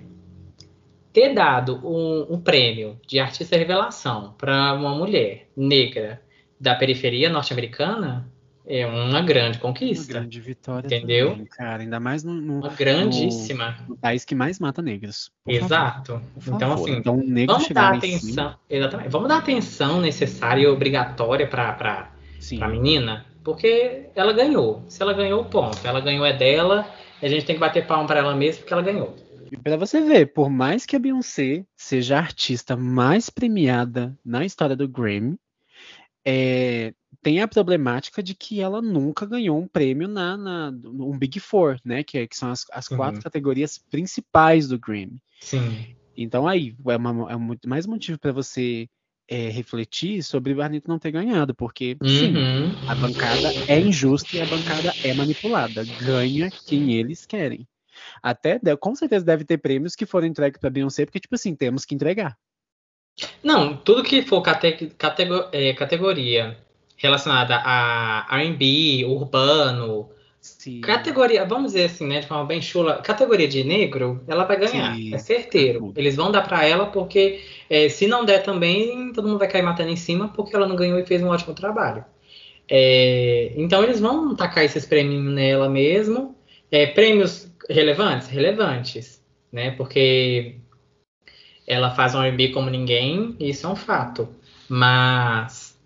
ter dado um, um prêmio de artista revelação para uma mulher negra da periferia norte-americana é uma grande conquista. Uma grande vitória. Entendeu? Também, cara, ainda mais no, no uma grandíssima. No, no, país que mais mata negros. Exato. Então, assim, então, vamos dar atenção. Exatamente. Vamos dar atenção necessária e obrigatória para a menina, porque ela ganhou. Se ela ganhou, ponto. Ela ganhou é dela. A gente tem que bater palma para ela mesmo porque ela ganhou. E para você ver, por mais que a Beyoncé seja a artista mais premiada na história do Grammy, é, tem a problemática de que ela nunca ganhou um prêmio na, na um Big Four, né? Que, é, que são as, as uhum. quatro categorias principais do Grammy. Sim. Então aí é, uma, é muito mais motivo para você é, refletir sobre o Anitta não ter ganhado, porque uhum. sim, a bancada é injusta e a bancada é manipulada. Ganha quem eles querem. Até, com certeza, deve ter prêmios que foram entregues para Beyoncé, porque, tipo assim, temos que entregar. Não, tudo que for cate é, categoria relacionada a R&B, urbano, Sim. categoria, vamos dizer assim, né, de forma bem chula, categoria de negro, ela vai ganhar, Sim. é certeiro. Eles vão dar para ela porque é, se não der também, todo mundo vai cair matando em cima porque ela não ganhou e fez um ótimo trabalho. É, então eles vão tacar esses prêmios nela mesmo. É, prêmios relevantes? Relevantes, né? Porque ela faz um R&B como ninguém, isso é um fato. Mas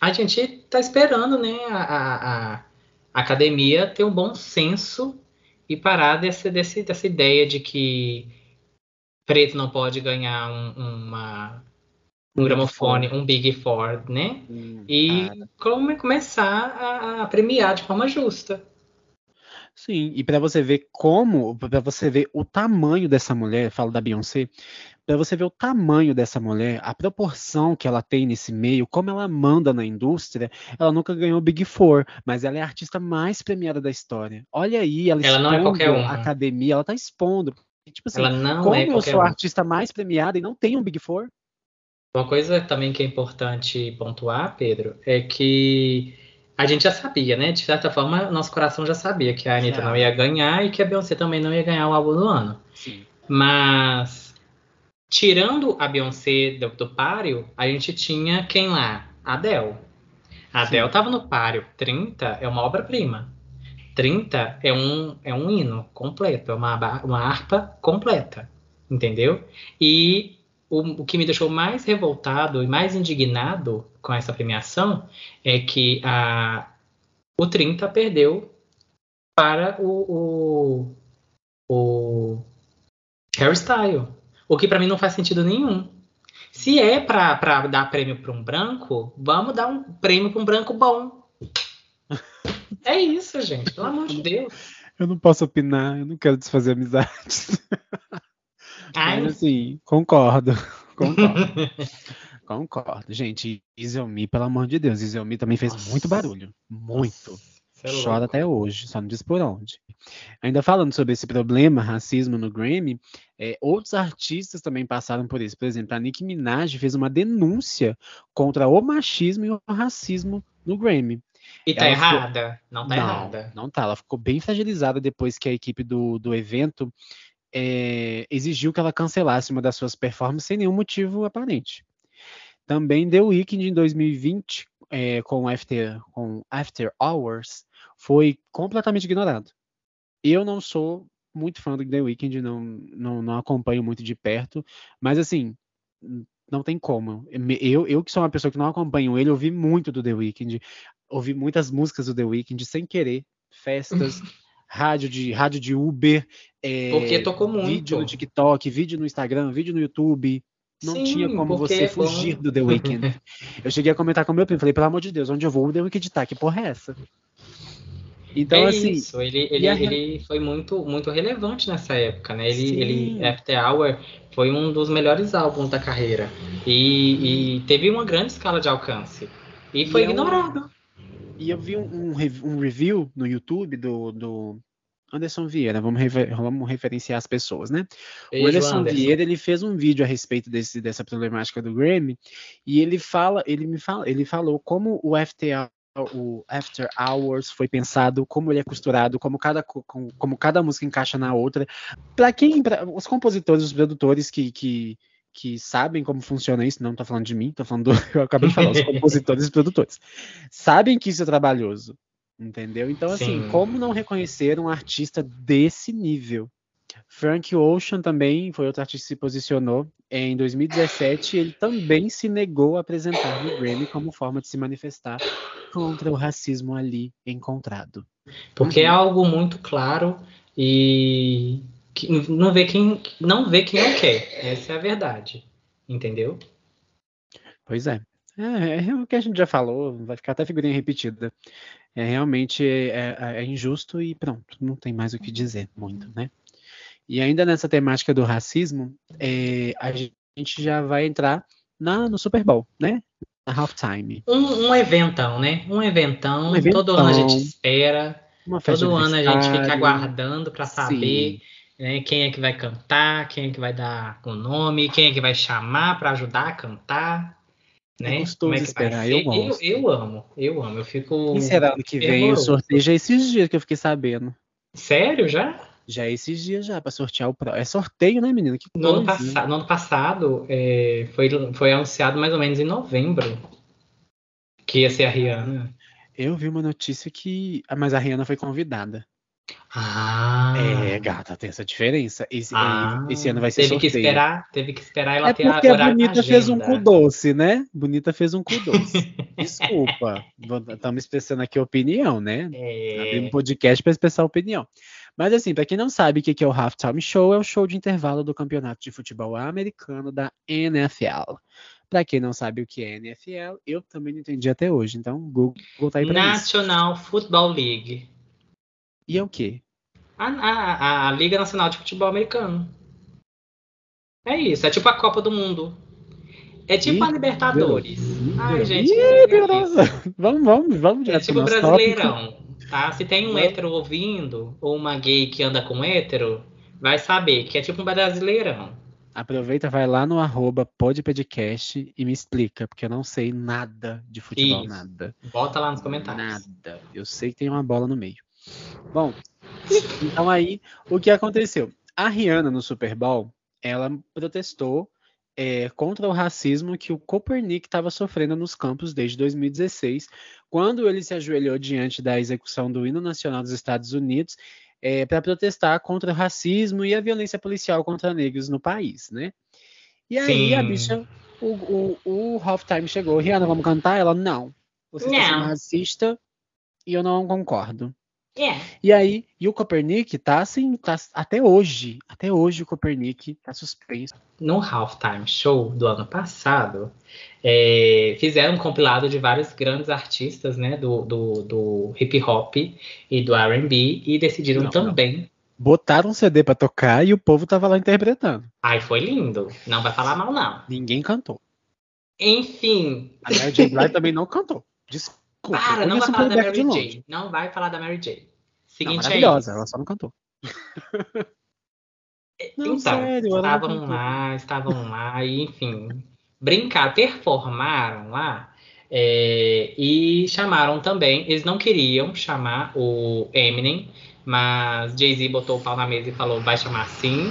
a gente tá esperando, né, a, a, a academia ter um bom senso e parar desse, desse, dessa ideia de que preto não pode ganhar um, uma, um gramofone, um Big Four, né? Hum, e come, começar a, a premiar de forma justa. Sim, e para você ver como, para você ver o tamanho dessa mulher, falo da Beyoncé, para você ver o tamanho dessa mulher, a proporção que ela tem nesse meio, como ela manda na indústria, ela nunca ganhou Big Four, mas ela é a artista mais premiada da história. Olha aí, ela, ela não é qualquer uma. a academia, ela tá expondo. Tipo assim, ela não como é eu sou a artista mais premiada e não tenho um Big Four? Uma coisa também que é importante pontuar, Pedro, é que a gente já sabia, né? De certa forma, nosso coração já sabia que a Anitta não ia ganhar e que a Beyoncé também não ia ganhar o álbum do ano. Sim. Mas, tirando a Beyoncé do, do páreo, a gente tinha quem lá? A Adele. A Adele estava no páreo. 30 é uma obra-prima. 30 é um, é um hino completo, é uma, uma harpa completa. Entendeu? E o, o, que me deixou mais revoltado e mais indignado com essa premiação é que a, o 30 perdeu para o, o, o Harry Styles. O que para mim não faz sentido nenhum. Se é para dar prêmio para um branco, vamos dar um prêmio para um branco bom. É isso, gente. Pelo amor de Deus. Eu não posso opinar, eu não quero desfazer amizades. Ai. Mas assim, concordo. Concordo. Concordo. Gente, Iselmi, pelo amor de Deus, Iselmi também fez Nossa. muito barulho. Muito. É Chora até hoje, só não diz por onde. Ainda falando sobre esse problema, racismo no Grammy, é, outros artistas também passaram por isso. Por exemplo, a Nicki Minaj fez uma denúncia contra o machismo e o racismo no Grammy. E tá ela errada? Ficou... Não tá não, errada. Não tá. Ela ficou bem fragilizada depois que a equipe do, do evento é, exigiu que ela cancelasse uma das suas performances sem nenhum motivo aparente. Também The Weeknd em 2020, é, com, After, com After Hours, foi completamente ignorado. Eu não sou muito fã do The Weeknd, não, não, não acompanho muito de perto, mas assim, não tem como. Eu, eu que sou uma pessoa que não acompanho ele, ouvi muito do The Weeknd, ouvi muitas músicas do The Weeknd sem querer, festas, rádio de rádio de Uber, é, porque tocou muito. vídeo no TikTok, vídeo no Instagram, vídeo no YouTube. Não Sim, tinha como você é fugir do The Weeknd. eu cheguei a comentar com meu primo, falei, pelo amor de Deus, onde eu vou, o The Weeknd tá, que porra é essa? Então, é assim. Isso, ele, ele, a... ele foi muito, muito relevante nessa época, né? Ele, ele, After Hour foi um dos melhores álbuns da carreira. E, e teve uma grande escala de alcance. E foi e ignorado. Eu, e eu vi um, um, review no YouTube do, do Anderson Vieira, vamos, refer, vamos referenciar as pessoas, né? o Anderson, Anderson, Vieira ele fez um vídeo a respeito desse, dessa problemática do Grammy e ele fala, ele me fala, ele falou como o FTA o After Hours foi pensado, como ele é costurado, como cada, como, como cada música encaixa na outra. Para quem, pra, os compositores, os produtores que, que, que sabem como funciona isso, não estou falando de mim, estou falando do, eu acabei de falar, os compositores e produtores, sabem que isso é trabalhoso, entendeu? Então, assim, Sim. como não reconhecer um artista desse nível? Frank Ocean também foi outro artista que se posicionou. Em 2017, ele também se negou a apresentar no Grammy como forma de se manifestar contra o racismo ali encontrado. Porque é uhum. é algo muito claro e não vê quem não vê quem não quer. Essa é a verdade, entendeu? Pois é. É, é o que a gente já falou, vai ficar até figurinha repetida. É realmente é, é, é injusto e pronto, não tem mais o que dizer muito, né? E ainda nessa temática do racismo, é, a gente já vai entrar na, no Super Bowl, né? Halftime. Um, um eventão, né? Um eventão, um eventão. Todo ano a gente espera. todo ano a gente fica aguardando para saber né, quem é que vai cantar, quem é que vai dar o nome, quem é que vai chamar para ajudar a cantar. Né? É gostoso é esperar, eu. Eu, eu, amo, eu amo. Eu fico. Quem será ano que vem? O sorteio já esses dias que eu fiquei sabendo. Sério, já? Já é esses dias já, para sortear o pro... É sorteio, né, menina? Que no, ano no ano passado é, foi, foi anunciado mais ou menos em novembro que ia ser a Rihanna. Eu vi uma notícia que. Mas a Rihanna foi convidada. Ah. É, gata, tem essa diferença. Esse, ah, esse ano vai ser teve sorteio. que esperar, teve que esperar ela é ter porque a, a Bonita fez um cu doce, né? Bonita fez um cu doce. Desculpa. Estamos expressando aqui opinião, né? É... Abrimos um podcast para expressar opinião. Mas assim, para quem não sabe o que é o Halftime Show, é o show de intervalo do Campeonato de Futebol Americano da NFL. Para quem não sabe o que é NFL, eu também não entendi até hoje. Então, Google tá aí para National isso. Football League. E é o quê? A, a, a, Liga Nacional de Futebol Americano. É isso, é tipo a Copa do Mundo. É tipo Ih, a Libertadores. Deus, Ai, Deus. gente. Ih, é vamos, vamos, vamos. É tipo Brasileirão. Tópico. Tá? Se tem um hétero ouvindo, ou uma gay que anda com hétero, vai saber que é tipo um brasileirão. Aproveita, vai lá no arroba podpodcast e me explica, porque eu não sei nada de futebol, Isso. nada. Bota lá nos comentários. Nada. Eu sei que tem uma bola no meio. Bom, então aí, o que aconteceu? A Rihanna no Super Bowl, ela protestou é, contra o racismo que o Copernic estava sofrendo nos campos desde 2016, quando ele se ajoelhou diante da execução do hino nacional dos Estados Unidos é, para protestar contra o racismo e a violência policial contra negros no país, né? E aí Sim. a bicha, o, o, o halftime chegou, Rihanna, vamos cantar? Ela, não. Você está sendo racista e eu não concordo. É. E aí, e o Copernic tá assim, tá, até hoje, até hoje o Copernic tá suspenso. No Halftime Show do ano passado, é, fizeram um compilado de vários grandes artistas, né, do, do, do hip hop e do R&B, e decidiram não, também... botaram um CD pra tocar e o povo tava lá interpretando. Ai, foi lindo. Não vai falar mal, não. Ninguém cantou. Enfim. A Mary J. Blige também não cantou. Desculpa. Para, não vai falar da Mary. J. Não vai falar da Mary J. Não, Seguinte é maravilhosa, isso. ela só não cantou. Então, Não, sério, ela não estavam lá, estavam lá, e enfim, brincaram, performaram lá é, e chamaram também. Eles não queriam chamar o Eminem, mas Jay-Z botou o pau na mesa e falou: vai chamar sim.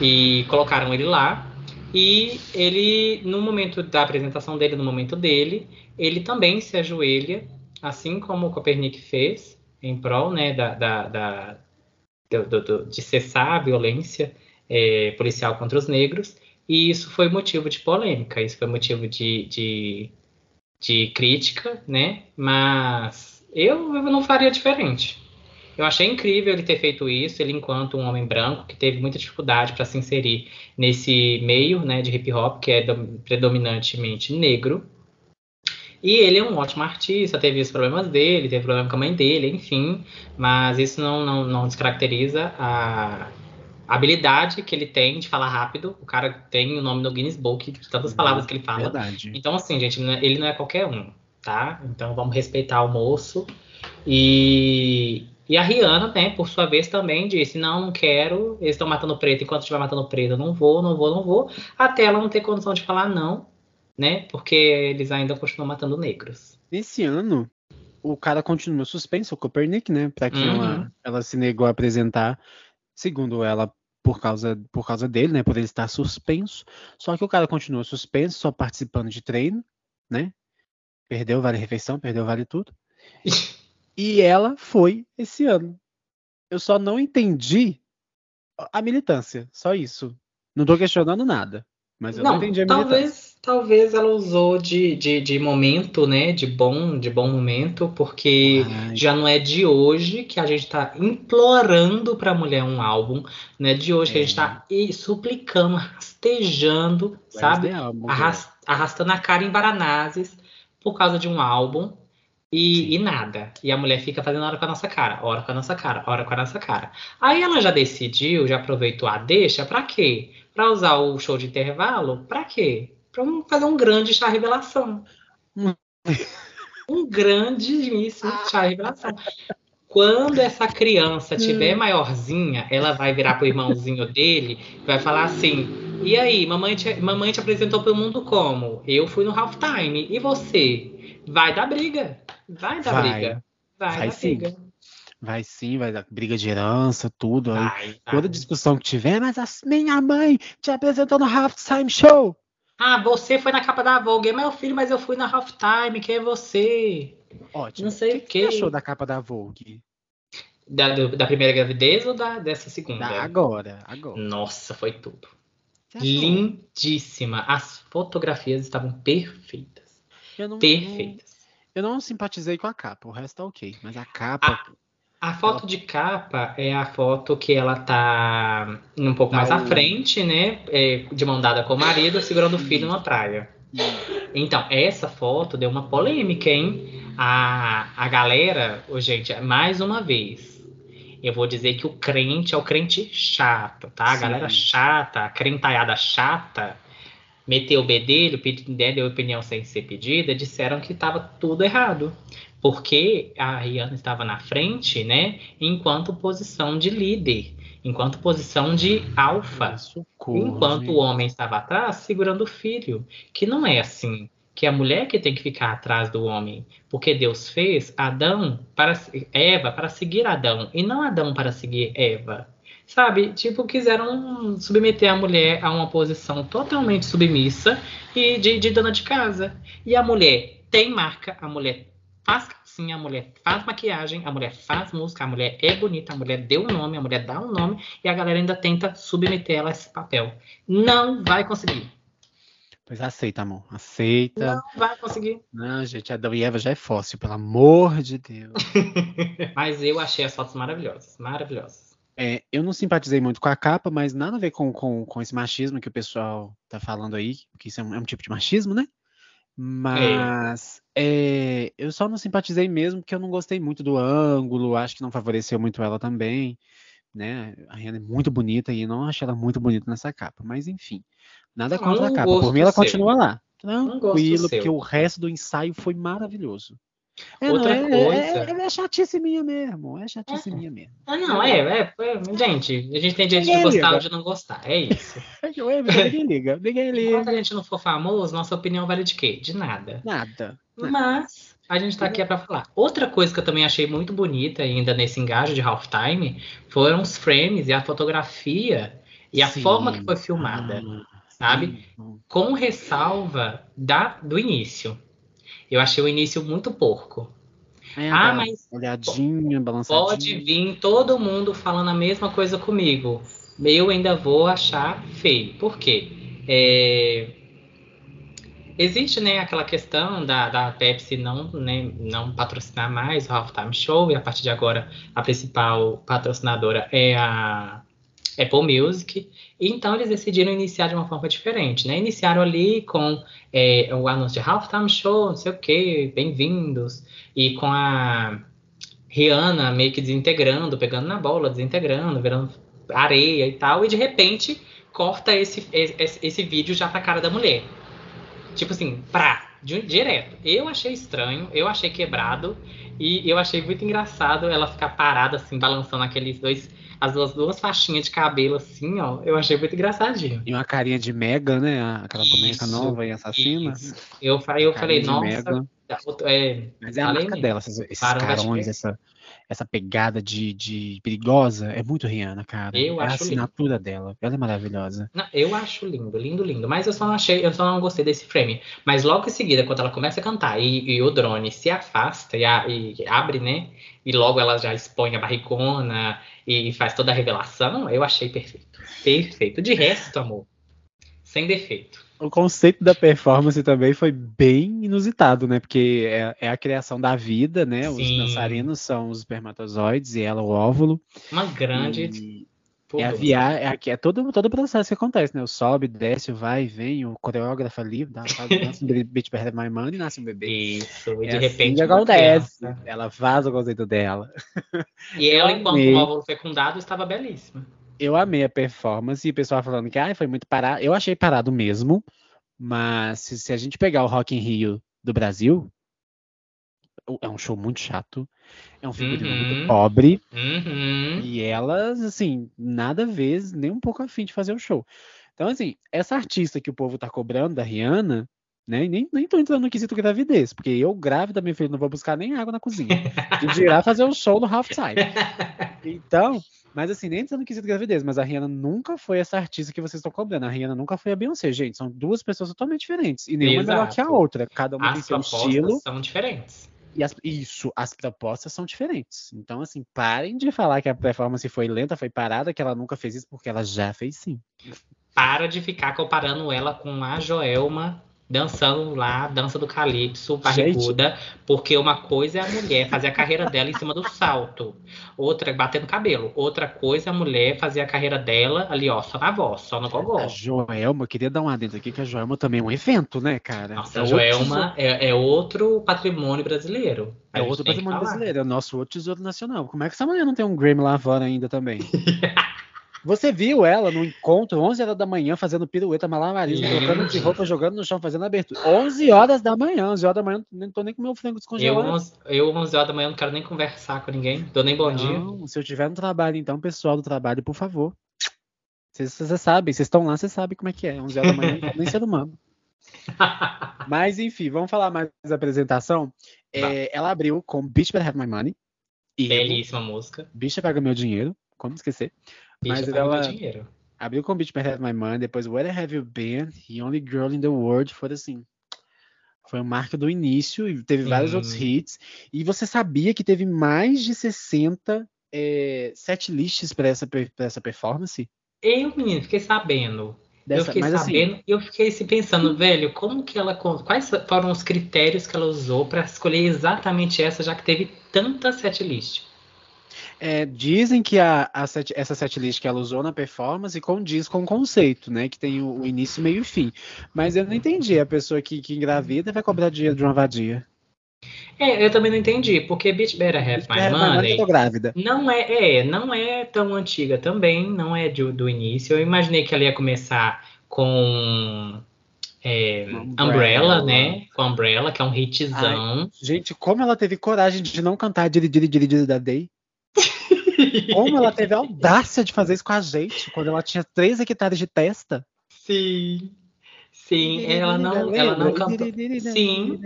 E colocaram ele lá. E ele, no momento da apresentação dele, no momento dele, ele também se ajoelha, assim como Copernic fez, em prol né, da, da- da- do- do- de cessar a violência é, policial contra os negros. E isso foi motivo de polêmica, isso foi motivo de, de, de crítica, né? Mas eu, eu não faria diferente. Eu achei incrível ele ter feito isso, ele enquanto um homem branco que teve muita dificuldade para se inserir nesse meio, né, de hip hop que é dom- predominantemente negro. E ele é um ótimo artista, teve os problemas dele, teve problema com a mãe dele, enfim, mas isso não, não, não descaracteriza a habilidade que ele tem de falar rápido. O cara tem o nome no Guinness Book de tantas palavras que ele fala. Verdade. Então, assim, gente, é- ele não é qualquer um, tá? Então vamos respeitar o moço. E, e a Rihanna, né, por sua vez, também disse: não, não quero, eles estão matando preto, enquanto estiver matando preto, eu não vou, não vou, não vou, até ela não ter condição de falar não, né? Porque eles ainda continuam matando negros. Nesse ano, o cara continua suspenso, o Copernic, né? Pra quem Uhum. ela, ela se negou a apresentar, segundo ela, por causa, por causa dele, né? Por ele estar suspenso. Só que o cara continua suspenso, só participando de treino, né? Perdeu vale refeição, perdeu vale tudo. E ela foi esse ano. Eu só não entendi a militância, só isso. Não tô questionando nada. Mas eu não, Não, entendi a talvez, talvez ela usou de, de, de momento, né? De bom, de bom momento, porque Ai, já não é de hoje que a gente tá implorando pra mulher um álbum, não é de hoje que a gente É. tá e suplicando, rastejando, sabe? Wednesday Album, Arras- arrastando a cara em Varanazes por causa de um álbum e, e nada. E a mulher fica fazendo hora com a nossa cara, hora com a nossa cara, hora com a nossa cara. Aí ela já decidiu, já aproveitou a deixa, pra quê? Pra usar o show de intervalo? Pra quê? Pra um- fazer um grande chá revelação. Hum. Um grandíssimo chá revelação. Quando essa criança tiver maiorzinha, ela vai virar pro irmãozinho dele e vai falar assim: E aí, mamãe te, mamãe te apresentou pro mundo como? Eu fui no halftime. E você? Vai dar briga. Vai dar Vai. briga. Vai, Vai dar sim. briga. Vai sim, vai dar briga de herança, tudo. aí vai. Toda discussão que tiver, mas a minha mãe te apresentou no Halftime Show. Ah, você foi na capa da Vogue. É meu filho, mas eu fui na halftime. Quem é você? Ótimo. Não sei o o que, você achou da capa da Vogue? Da, do- da primeira gravidez ou da, dessa segunda? Da, agora, agora. Nossa, foi tudo. Lindíssima. As fotografias estavam perfeitas. Eu não, Perfeitas. Eu não simpatizei com a capa, o resto tá ok. Mas a capa. A foto de capa é a foto que ela tá um pouco Tá mais à frente, né? É, de mão dada com o marido, segurando o filho numa praia. Então, essa foto deu uma polêmica, hein? A, a galera, ô, gente, mais uma vez, eu vou dizer que o crente é o crente chato, tá? A Sim. galera chata, a crentaiada chata, meteu o bedelho, né, deu opinião sem ser pedida, disseram que estava tudo errado. Porque a Rihanna estava na frente, né? Enquanto posição de líder, enquanto posição de alfa. Enquanto gente. o homem estava atrás, segurando o filho. Que não é assim. Que é a mulher que tem que ficar atrás do homem. Porque Deus fez Adão para Eva para seguir Adão. E não Adão para seguir Eva. Sabe? Tipo, quiseram submeter a mulher a uma posição totalmente submissa e de, de dona de casa. E a mulher tem marca, a mulher faz calcinha, a mulher faz maquiagem, a mulher faz música, a mulher é bonita, a mulher deu um nome, a mulher dá um nome e a galera ainda tenta submeter ela a esse papel. Não vai conseguir. Pois aceita, amor. Aceita. Não vai conseguir. Não, gente, Adão e Eva já é fóssil, pelo amor de Deus. Mas eu achei as fotos maravilhosas. Maravilhosas. É, eu não simpatizei muito com a capa, mas nada a ver com, com, com esse machismo que o pessoal tá falando aí, porque isso é um, é um tipo de machismo, né? Mas é, eu só não simpatizei mesmo porque eu não gostei muito do ângulo, acho que não favoreceu muito ela também. né? A Rihanna é muito bonita e eu não achei ela muito bonita nessa capa, mas enfim. Nada contra a capa. Por mim, ela seu. continua lá. Tranquilo, porque o resto do ensaio foi maravilhoso. É, Outra não, é, coisa. É, é, é chatice minha mesmo. É chatice é. minha mesmo. Ah, não, é, é, é, Gente, a gente tem direito de gostar ou de não gostar. É isso. ninguém liga. Ninguém liga. Enquanto a gente não for famoso, nossa opinião vale de quê? De nada. Nada. Mas a gente tá aqui é pra falar. Outra coisa que eu também achei muito bonita ainda nesse engajo de halftime foram os frames e a fotografia e a Sim. forma que foi filmada. Ah sabe? Com ressalva da, do início. Eu achei o início muito porco. É, ah, mas olhadinha, balançadinha. Pode vir todo mundo falando a mesma coisa comigo. Eu ainda vou achar feio. Por quê? É... Existe né, aquela questão da, da Pepsi não, né, não patrocinar mais o Halftime Show, e a partir de agora a principal patrocinadora é a Apple Music. Então eles decidiram iniciar de uma forma diferente, né? Iniciaram ali com é, o anúncio de Halftime Show, não sei o quê, bem-vindos, e com a Rihanna meio que desintegrando, pegando na bola, desintegrando, virando areia e tal, e de repente corta esse, esse, esse vídeo já pra cara da mulher. Tipo assim, pra, direto. Eu achei estranho, eu achei quebrado, e eu achei muito engraçado ela ficar parada, assim, balançando aqueles dois as duas, duas faixinhas de cabelo assim, ó. Eu achei muito engraçadinho. E uma carinha de Mega, né? Aquela boneca nova e assassina. Isso. Eu, eu falei, nossa. É, Mas é a marca dela, esses, esses carões, essa, essa pegada de, de perigosa, é muito Rihanna, cara. Eu é a assinatura lindo. dela. Ela é maravilhosa. Não, eu acho lindo, lindo, lindo. Mas eu só não achei, eu só não gostei desse frame. Mas logo em seguida, quando ela começa a cantar e, e o drone se afasta e, a, e, abre, né? E logo ela já expõe a barrigona e faz toda a revelação, eu achei perfeito. Perfeito. De resto, amor, sem defeito. O conceito da performance também foi bem inusitado, né? Porque é, é a criação da vida, né? Sim. Os dançarinos são os espermatozoides e ela o óvulo. Uma grande. E é a viagem, é, é, todo, todo o processo que acontece, né? O sobe, desce, vai, vem, o coreógrafo ali, dá, dança um beat per my money e nasce um bebê. Isso, e é de assim repente. Assim acontece. Ela faz o conceito dela. E ela, enquanto o óvulo fecundado, estava belíssima. Eu amei a performance e o pessoal falando que ah, foi muito parado. Eu achei parado mesmo, mas se, se a gente pegar o Rock in Rio do Brasil, é um show muito chato. É um figurino uhum. muito pobre. Uhum. E elas, assim, nada a ver, nem um pouco afim de fazer o show. Então, assim, essa artista que o povo tá cobrando, da Rihanna, né? Nem, nem tô entrando no quesito gravidez, porque eu, grávida, meu filho, não vou buscar nem água na cozinha. E dirá fazer o show no halftime. Então, mas assim, nem entrando no quesito gravidez, mas a Rihanna nunca foi essa artista que vocês estão cobrando. A Rihanna nunca foi a Beyoncé, gente. São duas pessoas totalmente diferentes. E nenhuma Exato. é melhor que a outra. Cada uma As tem seu estilo. são diferentes. E as, isso, as propostas são diferentes. Então, assim, parem de falar que a performance foi lenta, foi parada, que ela nunca fez isso, porque ela já fez sim. Para de ficar comparando ela com a Joelma dançando lá, dança do calypso, barriguda, porque uma coisa é a mulher fazer a carreira dela em cima do salto, outra batendo cabelo, outra coisa é a mulher fazer a carreira dela ali, ó, só na voz, só no gogó. A Joelma, eu queria dar um adendo aqui, que a Joelma também é um evento, né, cara? Nossa, é a Joelma é, é, outro patrimônio brasileiro. É outro patrimônio brasileiro, é o nosso outro tesouro nacional. Como é que essa mulher não tem um Grammy lavando ainda também? Você viu ela no encontro, 11 horas da manhã, fazendo pirueta, malabarismo, trocando de roupa, jogando no chão, fazendo abertura. 11 horas da manhã, 11 horas da manhã, não tô nem com meu frango descongelado. Eu, 11, eu, 11 horas da manhã, não quero nem conversar com ninguém, dou nem bom não, dia. Se eu tiver no trabalho, então, pessoal do trabalho, por favor. Vocês, sabem, vocês estão lá, vocês sabem como é que é. 11 horas da manhã, não nem ser humano. Mas, enfim, vamos falar mais da apresentação. É, ela abriu com Bitch Better Have My Money. Belíssima música. Bicha Pega Meu Dinheiro, como esquecer. Mas ela abriu com Beach Man Have My Money, depois Where Have You Been e Only Girl in the World foi assim. Foi o marco do início e teve Sim. vários outros hits. E você sabia que teve mais de 60 é, set lists para essa, essa performance? Eu, menino, fiquei sabendo. Dessa, eu fiquei assim sabendo assim, e eu fiquei assim, pensando, velho, como que ela. Quais foram os critérios que ela usou para escolher exatamente essa, já que teve tanta setlist? É, dizem que a, a set, essa setlist que ela usou na performance condiz com o conceito, né? Que tem o, o início, meio e fim. Mas eu não entendi. A pessoa que, que engravida vai cobrar dinheiro de uma vadia. É, eu também não entendi, porque Bitch Better Have Bitch My Better Money, tô grávida. não é, é, não é tão antiga também, não é do, do início. Eu imaginei que ela ia começar com é, Umbrella. Umbrella, né? Com Umbrella, que é um hitzão. Gente, como ela teve coragem de não cantar Diri Diri Diri Diri da Day? Como ela teve a audácia de fazer isso com a gente, quando ela tinha 3 hectares de testa? Sim. Sim, ela não, ela não cantou. Sim,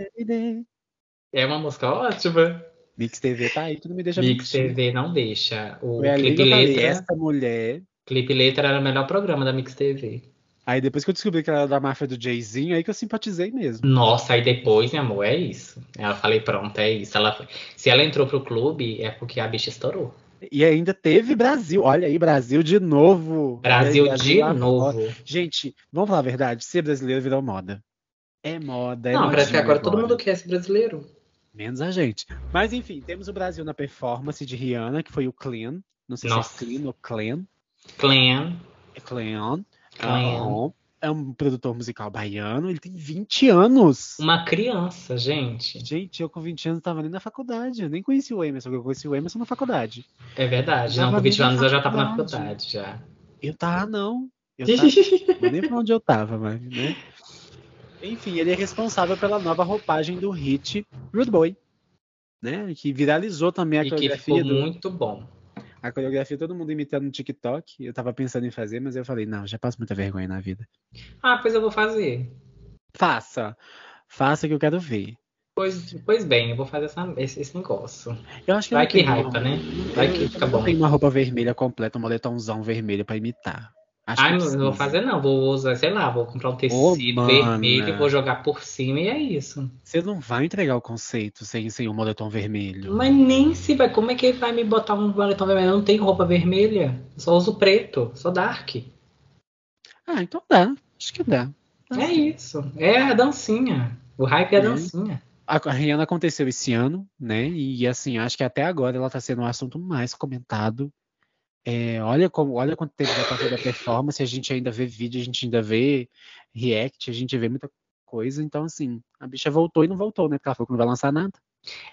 é uma música ótima. Mix TV tá aí, tu não me deixa Mix mentir. TV não deixa. O que clipe eu falei, letra, essa mulher. clipe letra era o melhor programa da Mix TV. Aí depois que eu descobri que ela era da máfia do Jayzinho, aí que eu simpatizei mesmo. Nossa, aí depois, meu amor, é isso. Eu falei, pronto, é isso. Ela, se ela entrou pro clube, é porque a bicha estourou. E ainda teve Brasil. Olha aí, Brasil de novo. Brasil de lá novo. Gente, vamos falar a verdade, ser brasileiro virou moda. É moda, é Não, parece que agora todo mundo quer ser brasileiro. Menos a gente. Mas enfim, temos o Brasil na performance de Rihanna, que foi o Clean. Não sei Nossa. se é Clean ou Clean. Clan. É Clean. Clean. Ah, É um produtor musical baiano, ele tem 20 anos. Uma criança, gente. Gente, eu com 20 anos tava nem na faculdade. Eu nem conheci o Emerson, eu conheci o Emerson na faculdade. É verdade. Não, com 20 nem na anos eu já tava na faculdade. já. Eu tava, não. Eu tava, não nem pra onde eu tava, mas, né? Enfim, ele é responsável pela nova roupagem do hit Rude Boy. Né? Que viralizou também a e que coreografia ficou do, muito bom. A coreografia todo mundo imitando no TikTok. Eu tava pensando em fazer, mas eu falei, não, já passo muita vergonha na vida. Ah, pois eu vou fazer. Faça. Faça que eu quero ver. Pois, pois bem, eu vou fazer essa- esse, esse negócio. Eu acho que eu Vai que uma- né? eu- Vai que eu fica não bom. tenho uma roupa vermelha completa, um moletomzão vermelho pra imitar. Acho Ai, que não, vou fazer não. Vou usar, sei lá, vou comprar um tecido mana. vermelho, vou jogar por cima e é isso. Você não vai entregar o conceito sem, sem o moletom vermelho. Mas nem se vai. Como é que ele vai me botar um boletão vermelho? Eu não tenho roupa vermelha. Eu só uso preto. Sou dark. Ah, então dá. Acho que dá. Dá É isso. É a dancinha. O hype é a É. dancinha. A Rihanna aconteceu esse ano, né? E assim, acho que até agora ela tá sendo o assunto mais comentado. É, olha como, olha quanto tempo já passou da performance, a gente ainda vê vídeo, a gente ainda vê react, a gente vê muita coisa. Então, assim, a bicha voltou e não voltou, né? Porque ela falou que não vai lançar nada.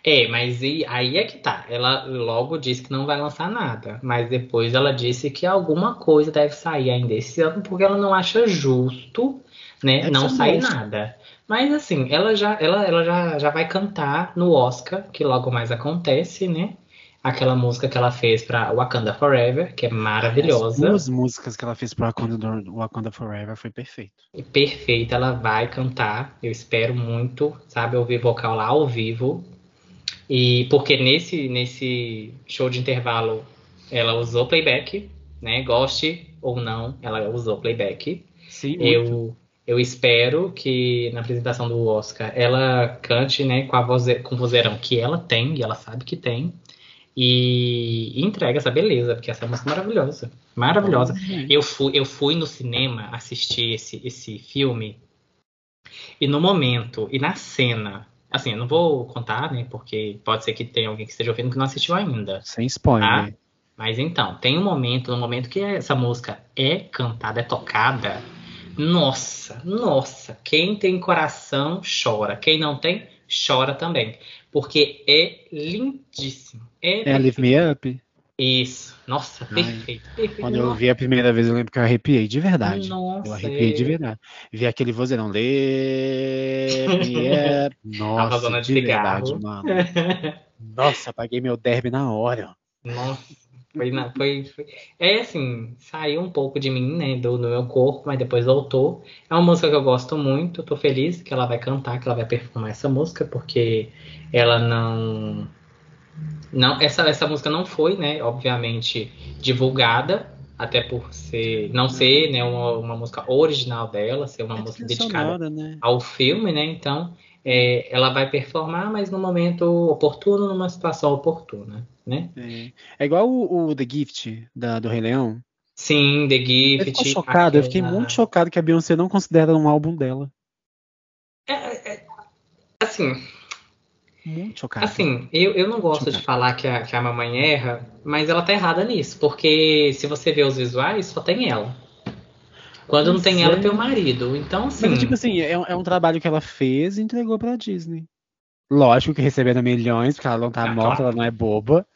É, mas e- aí é que tá. Ela logo disse que não vai lançar nada. Mas depois ela disse que alguma coisa deve sair ainda esse ano, porque ela não acha justo, né? Deve não sair nada. Mas assim, ela já, ela, ela já, já vai cantar no Oscar, que logo mais acontece, né? Aquela música que ela fez pra Wakanda Forever, que é As maravilhosa. duas músicas que ela fez pro Wakanda, Wakanda Forever foi perfeito. E perfeita, ela vai cantar. Eu espero muito, sabe, ouvir vocal lá ao vivo. E porque nesse nesse show de intervalo ela usou playback, né? Goste ou não, ela usou playback. Sim, muito. Eu eu espero que na apresentação do Oscar ela cante, né, com a voze, com o vozeirão que ela tem e ela sabe que tem. E entrega essa beleza, porque essa música é maravilhosa. Maravilhosa. Eu fui, eu fui no cinema assistir esse, esse filme e no momento, e na cena, assim, eu não vou contar, né? Porque pode ser que tenha alguém que esteja ouvindo que não assistiu ainda. Sem spoiler. Ah, Mas então, tem um momento, no momento que essa música é cantada, é tocada, nossa, nossa, quem tem coração chora. Quem não tem, chora também. Porque é lindíssimo. É, É Live Me Up? Isso. Nossa, Ai, perfeito, perfeito. Quando eu vi a primeira vez, eu lembro que eu arrepiei de verdade. Nossa, Eu arrepiei de é. verdade. Vi aquele vozeirão. Live Me Up. Nossa, de de verdade, mano. Nossa, paguei meu derby na hora. Nossa, foi, na- foi, foi- É assim, saiu um pouco de mim, né, do, do meu corpo, mas depois voltou. É uma música que eu gosto muito, tô feliz que ela vai cantar, que ela vai performar essa música, porque ela não. não essa, essa música não foi, né, obviamente, divulgada, até por ser, não ser né, uma, uma música original dela, ser uma É música dedicada sonora, né? ao filme, né? Então, é, ela vai performar, mas no momento oportuno, numa situação oportuna, né? É, É igual o, o The Gift da, do Rei Leão. Sim, The Eu Gift. fiquei chocado, eu fiquei aquela- muito chocado que a Beyoncé não considera um álbum dela. É, é, assim, Muito chocado. assim, eu, eu não gosto de Chocado. falar que a, que a mamãe erra, mas ela tá errada nisso, porque se você vê os visuais, só tem ela. Quando não tem ela, é. tem o marido. Então, assim, Mas, tipo assim, é, um- é um trabalho que ela fez e entregou pra Disney. Lógico que recebendo milhões, porque ela não tá Ah, morta, claro. ela não é boba.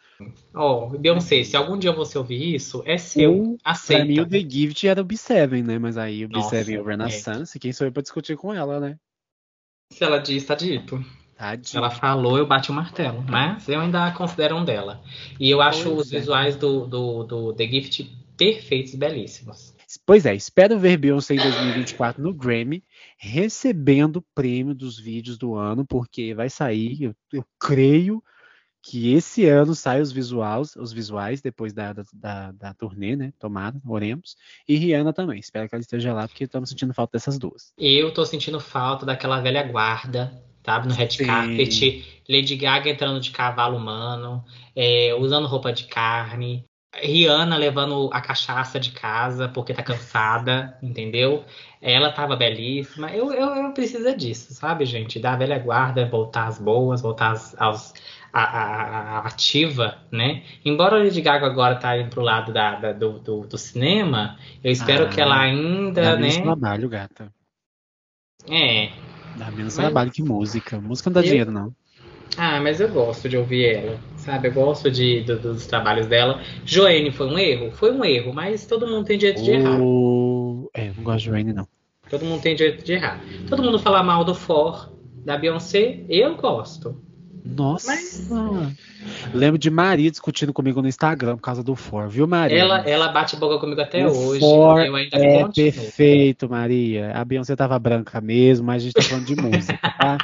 Ó, Beyoncé, se algum dia você ouvir isso, é seu. Pra Aceita. mim, o The Gift era o B7, né? Mas aí o Nossa, B7 e o é. Renaissance, quem sou eu pra discutir com ela, né? Se ela diz, tá dito. Tadinha. Ela falou, eu bati o martelo, mas eu ainda considero um dela. E eu acho Pois os é. visuais do, do, do The Gift perfeitos belíssimos. Pois é, espero ver Beyoncé em 2024 no Grammy, recebendo o prêmio dos vídeos do ano, porque vai sair, eu, eu creio que esse ano sai os visuais, os visuais depois da, da, da, da turnê, né? Tomada, oremos. E Rihanna também. Espero que ela esteja lá, porque estamos sentindo falta dessas duas. Eu tô sentindo falta daquela velha guarda, sabe? No red Sim. carpet. Lady Gaga entrando de cavalo humano, é, usando roupa de carne. Rihanna levando a cachaça de casa porque tá cansada, entendeu? Ela tava belíssima. Eu, eu, eu preciso disso, sabe, gente? Da velha guarda, voltar às boas, voltar às, aos, a, a- a ativa, né? Embora a Lady Gaga agora tá indo pro lado da, da- do, do, do cinema, eu espero Ah, que ela ainda, Dá menos né? trabalho, gata. É. Dá menos Mas- trabalho que música. Música não dá Eu- dinheiro, não. Ah, mas eu gosto de ouvir ela, sabe? Eu gosto de, do- dos trabalhos dela. Joanne foi um erro? Foi um erro, mas todo mundo tem direito de errar. O... É, não gosto de Rain, não. Todo mundo tem direito de errar. Todo mundo fala mal do For, da Beyoncé, eu gosto. Nossa! Mas- Lembro de Maria discutindo comigo no Instagram por causa do For, viu, Maria? Ela, ela bate boca comigo até O hoje. For eu ainda É continuo. perfeito, Maria. A Beyoncé tava branca mesmo, mas a gente tá falando de música, tá?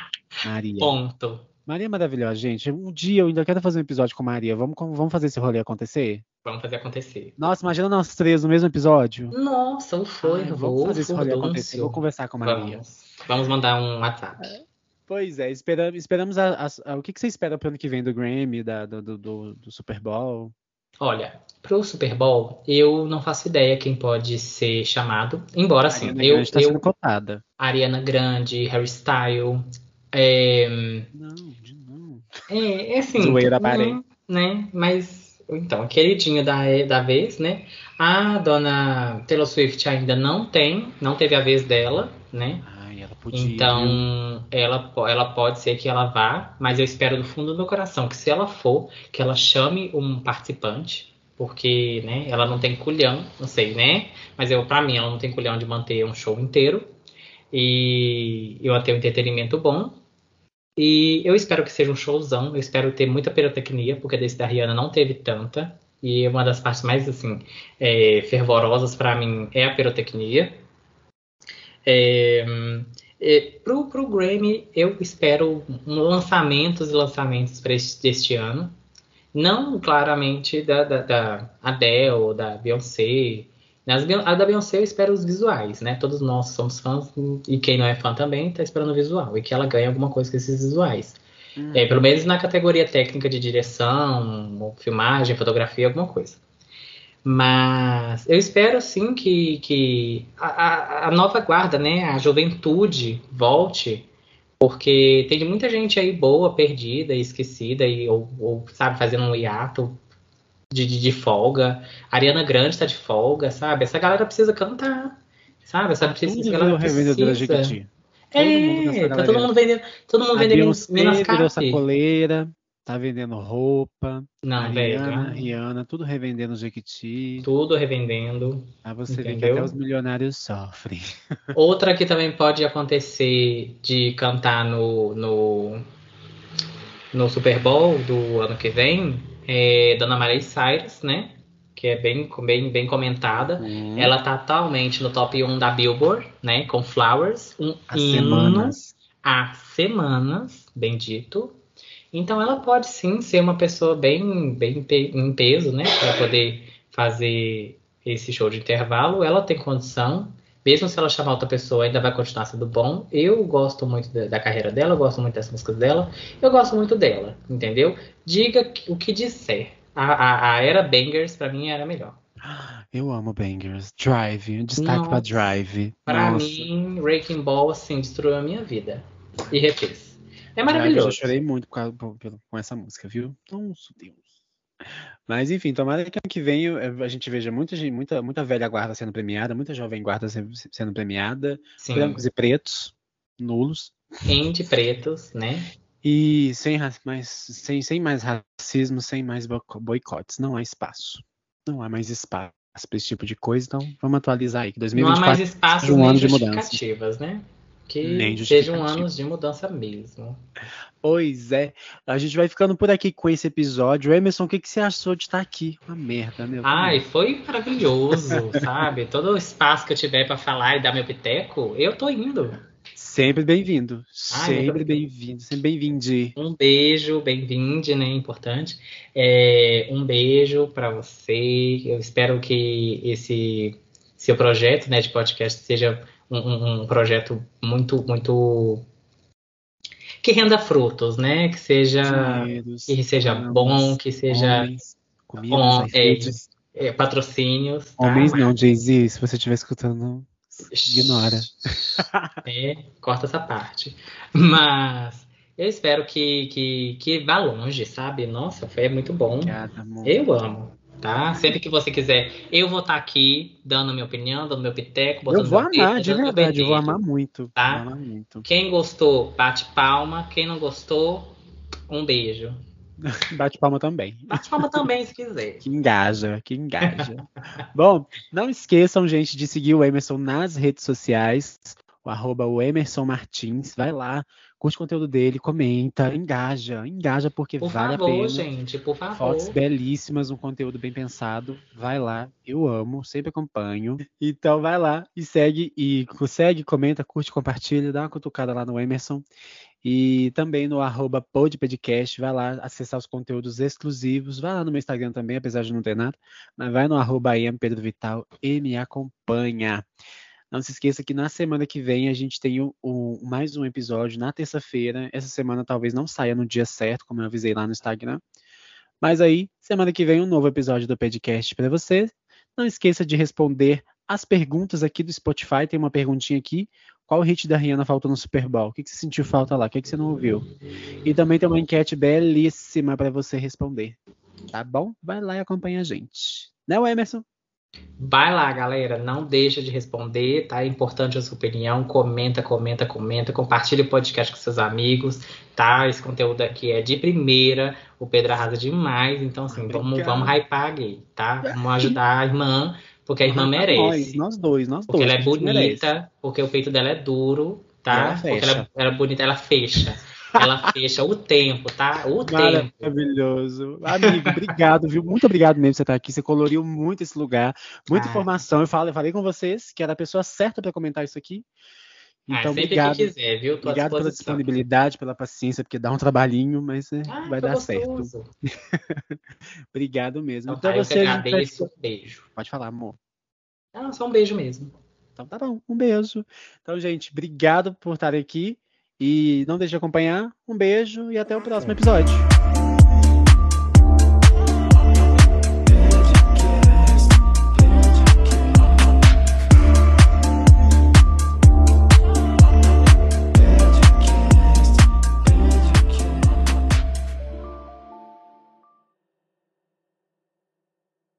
Maria. Ponto. Maria é maravilhosa, gente. Um dia eu ainda quero fazer um episódio com Maria. Vamos, vamos fazer esse rolê acontecer? Vamos fazer acontecer. Nossa, imagina nós três no mesmo episódio. Nossa, o foi, Ai, vou, vamos fazer esse rolê acontecer. Vou conversar com a Maria. Vamos. Vamos mandar um WhatsApp. Pois é, espera- esperamos a- a- a- o que, que você espera pro ano que vem do Grammy, da- do, do- do- Super Bowl? Olha, pro Super Bowl, eu não faço ideia quem pode ser chamado. Embora, Ariana eu, Grande tá eu sendo cotada. Ariana Grande, Harry Styles, é, Não, de não. é, é assim, Zoeira, não, parei. né? Mas, então, queridinho da, da vez, né? A dona Taylor Swift ainda não tem, não teve a vez dela, né? Ai, ela podia. Então, ela, ela pode ser que ela vá, mas eu espero do fundo do meu coração que se ela for, que ela chame um participante, porque, né, ela não tem culhão, não sei, né? Mas eu, para mim, ela não tem culhão de manter um show inteiro. E eu ter um entretenimento bom. E eu espero que seja um showzão, eu espero ter muita pirotecnia, porque desse da Rihanna não teve tanta. E uma das partes mais, assim, é, fervorosas para mim é a pirotecnia. É, é, pro, pro Grammy, eu espero lançamentos e lançamentos para este, deste ano. Não claramente da, da, da Adele, da Beyoncé. Nas, a da Beyoncé eu espero os visuais, né? Todos nós somos fãs, e quem não é fã também tá esperando o visual. E que ela ganhe alguma coisa com esses visuais. Hum. É, pelo menos na categoria técnica de direção, filmagem, fotografia, alguma coisa. Mas eu espero sim que, que a, a- a nova guarda, né, a juventude volte, porque tem muita gente aí boa, perdida e esquecida, e, ou, ou, sabe, fazendo um hiato de, de, de folga. A Ariana Grande tá de folga, sabe? Essa galera precisa cantar, sabe? Essa, essa galera precisa. Jequiti. Todo mundo nessa É, tá todo mundo vendendo, todo mundo vendendo Minas Cap. sacoleira, tá vendendo roupa. Velho. Rihanna, tudo revendendo Jequiti. Tudo revendendo. Aí você vê que Entendeu? até os milionários sofrem. Outra que também pode acontecer de cantar no, no, no Super Bowl do ano que vem é Dona Miley Cyrus, né? Que é bem, bem, bem comentada. Hum, Ela tá atualmente no top 1 da Billboard, né? Com Flowers, um há hino semanas. há semanas, bem dito. Então ela pode sim ser uma pessoa bem, bem pe- em peso, né? Para poder fazer esse show de intervalo. Ela tem condição, mesmo se ela chamar outra pessoa, ainda vai continuar sendo bom. Eu gosto muito da, da carreira dela, eu gosto muito das músicas dela, eu gosto muito dela, entendeu? Diga o que disser. A, a, a era Bangers, pra mim, era melhor. Eu amo Bangers. Drive, destaque pra Nossa. Drive. Pra Nossa. mim, Wrecking Ball, assim, destruiu a minha vida. E refez. É maravilhoso. Eu já chorei muito causa- por- com essa música, viu? Nossa, Deus. Mas enfim, tomara que ano que vem eu- a gente veja muita, muita, muita velha guarda sendo premiada, muita jovem guarda se- sendo premiada, Sim. brancos e pretos, nulos. Indie pretos, né? E sem, mais, sem, sem mais racismo, sem mais boicotes. Não há espaço. Não há mais espaço para esse tipo de coisa. Então, vamos atualizar aí. Que 2024 não há mais espaço um nem ano de justificativas, né? Que sejam anos de mudança mesmo. Pois é. A gente vai ficando por aqui com esse episódio. Emerson, o que, que você achou de estar aqui? Uma merda, meu. Ai, foi maravilhoso, sabe? Todo o espaço que eu tiver para falar e dar meu piteco, eu tô indo. Sempre bem-vindo. Sempre bem-vindo. Sempre bem-vinde. Um beijo, bem-vinde, né? Importante. É, um beijo para você. Eu espero que esse seu projeto, né, de podcast seja um, um- projeto muito, muito que renda frutos, né? Que seja Dinheiros, que seja bom, que seja homens, comidas, iFoods. é, patrocínios. tá? Homens não, Jay-Z. Se você estiver escutando, ignora. É, corta essa parte. Mas eu espero que, que, que vá longe, sabe? Nossa, foi muito bom. Obrigada, amor. Eu amo, tá? Sempre que você quiser, eu vou estar aqui dando minha opinião, dando meu piteco, botando Eu vou meu amar, dedo, de verdade. Eu vou amar muito. Tá? Amar muito. Quem gostou, bate palma. Quem não gostou, um beijo. Bate palma também. Bate palma também, se quiser. Que engaja, que engaja. Bom, não esqueçam, gente, de seguir o Emerson nas redes sociais, o arroba o Emerson Martins. Vai lá, curte o conteúdo dele, comenta, engaja, engaja porque Por vale a favor, pena. gente, por favor. Fotos belíssimas, um conteúdo bem pensado. Vai lá, eu amo, sempre acompanho. Então vai lá e segue e segue, comenta, curte, compartilha, dá uma cutucada lá no Emerson. E também no arroba podpodcast, vai lá acessar os conteúdos exclusivos. Vai lá no meu Instagram também, apesar de não ter nada. Mas vai no arroba Vital e me acompanha. Não se esqueça que na semana que vem a gente tem o- mais um episódio na terça-feira. Essa semana talvez não saia no dia certo, como eu avisei lá no Instagram. Mas aí, semana que vem, um novo episódio do podcast para você. Não esqueça de responder as perguntas aqui do Spotify. Tem uma perguntinha aqui. Qual hit da Rihanna faltou no Super Bowl? O que, que você sentiu falta lá? O que, que você não ouviu? E também tem uma enquete belíssima para você responder. Tá bom? Vai lá e acompanha a gente. Né, Emerson? Vai lá, galera. Não deixa de responder, tá? É importante a sua opinião. Comenta, comenta, comenta. Compartilha o podcast com seus amigos, tá? Esse conteúdo aqui é de primeira. O Pedro arrasa demais. Então, assim, vamos, Obrigado. vamos hypar a gay, tá? Vamos ajudar a irmã, porque a irmã merece. nós dois, nós Porque dois. ela é a gente merece. bonita, porque o peito dela é duro, tá? ela Porque ela, ela é bonita, ela fecha. Ela fecha o tempo, tá? O tempo. Maravilhoso. Amigo, obrigado, viu? Muito obrigado mesmo por você estar aqui. Você coloriu muito esse lugar, muita Ah. informação. Eu falei, eu falei com vocês que era a pessoa certa para comentar isso aqui. Ah, Então, sempre obrigado. que quiser, viu? Tô Obrigado pela disponibilidade, pela paciência, porque dá um trabalhinho, mas é, Ah, vai dar certo. gostoso. Obrigado mesmo. Então, Então, tá, eu que você. a gente agradeço. Um beijo. Pode falar, amor. Ah, só um beijo mesmo. Então tá bom, um beijo. Então, gente, obrigado por estarem aqui. E não deixe de acompanhar. Um beijo e até o próximo episódio.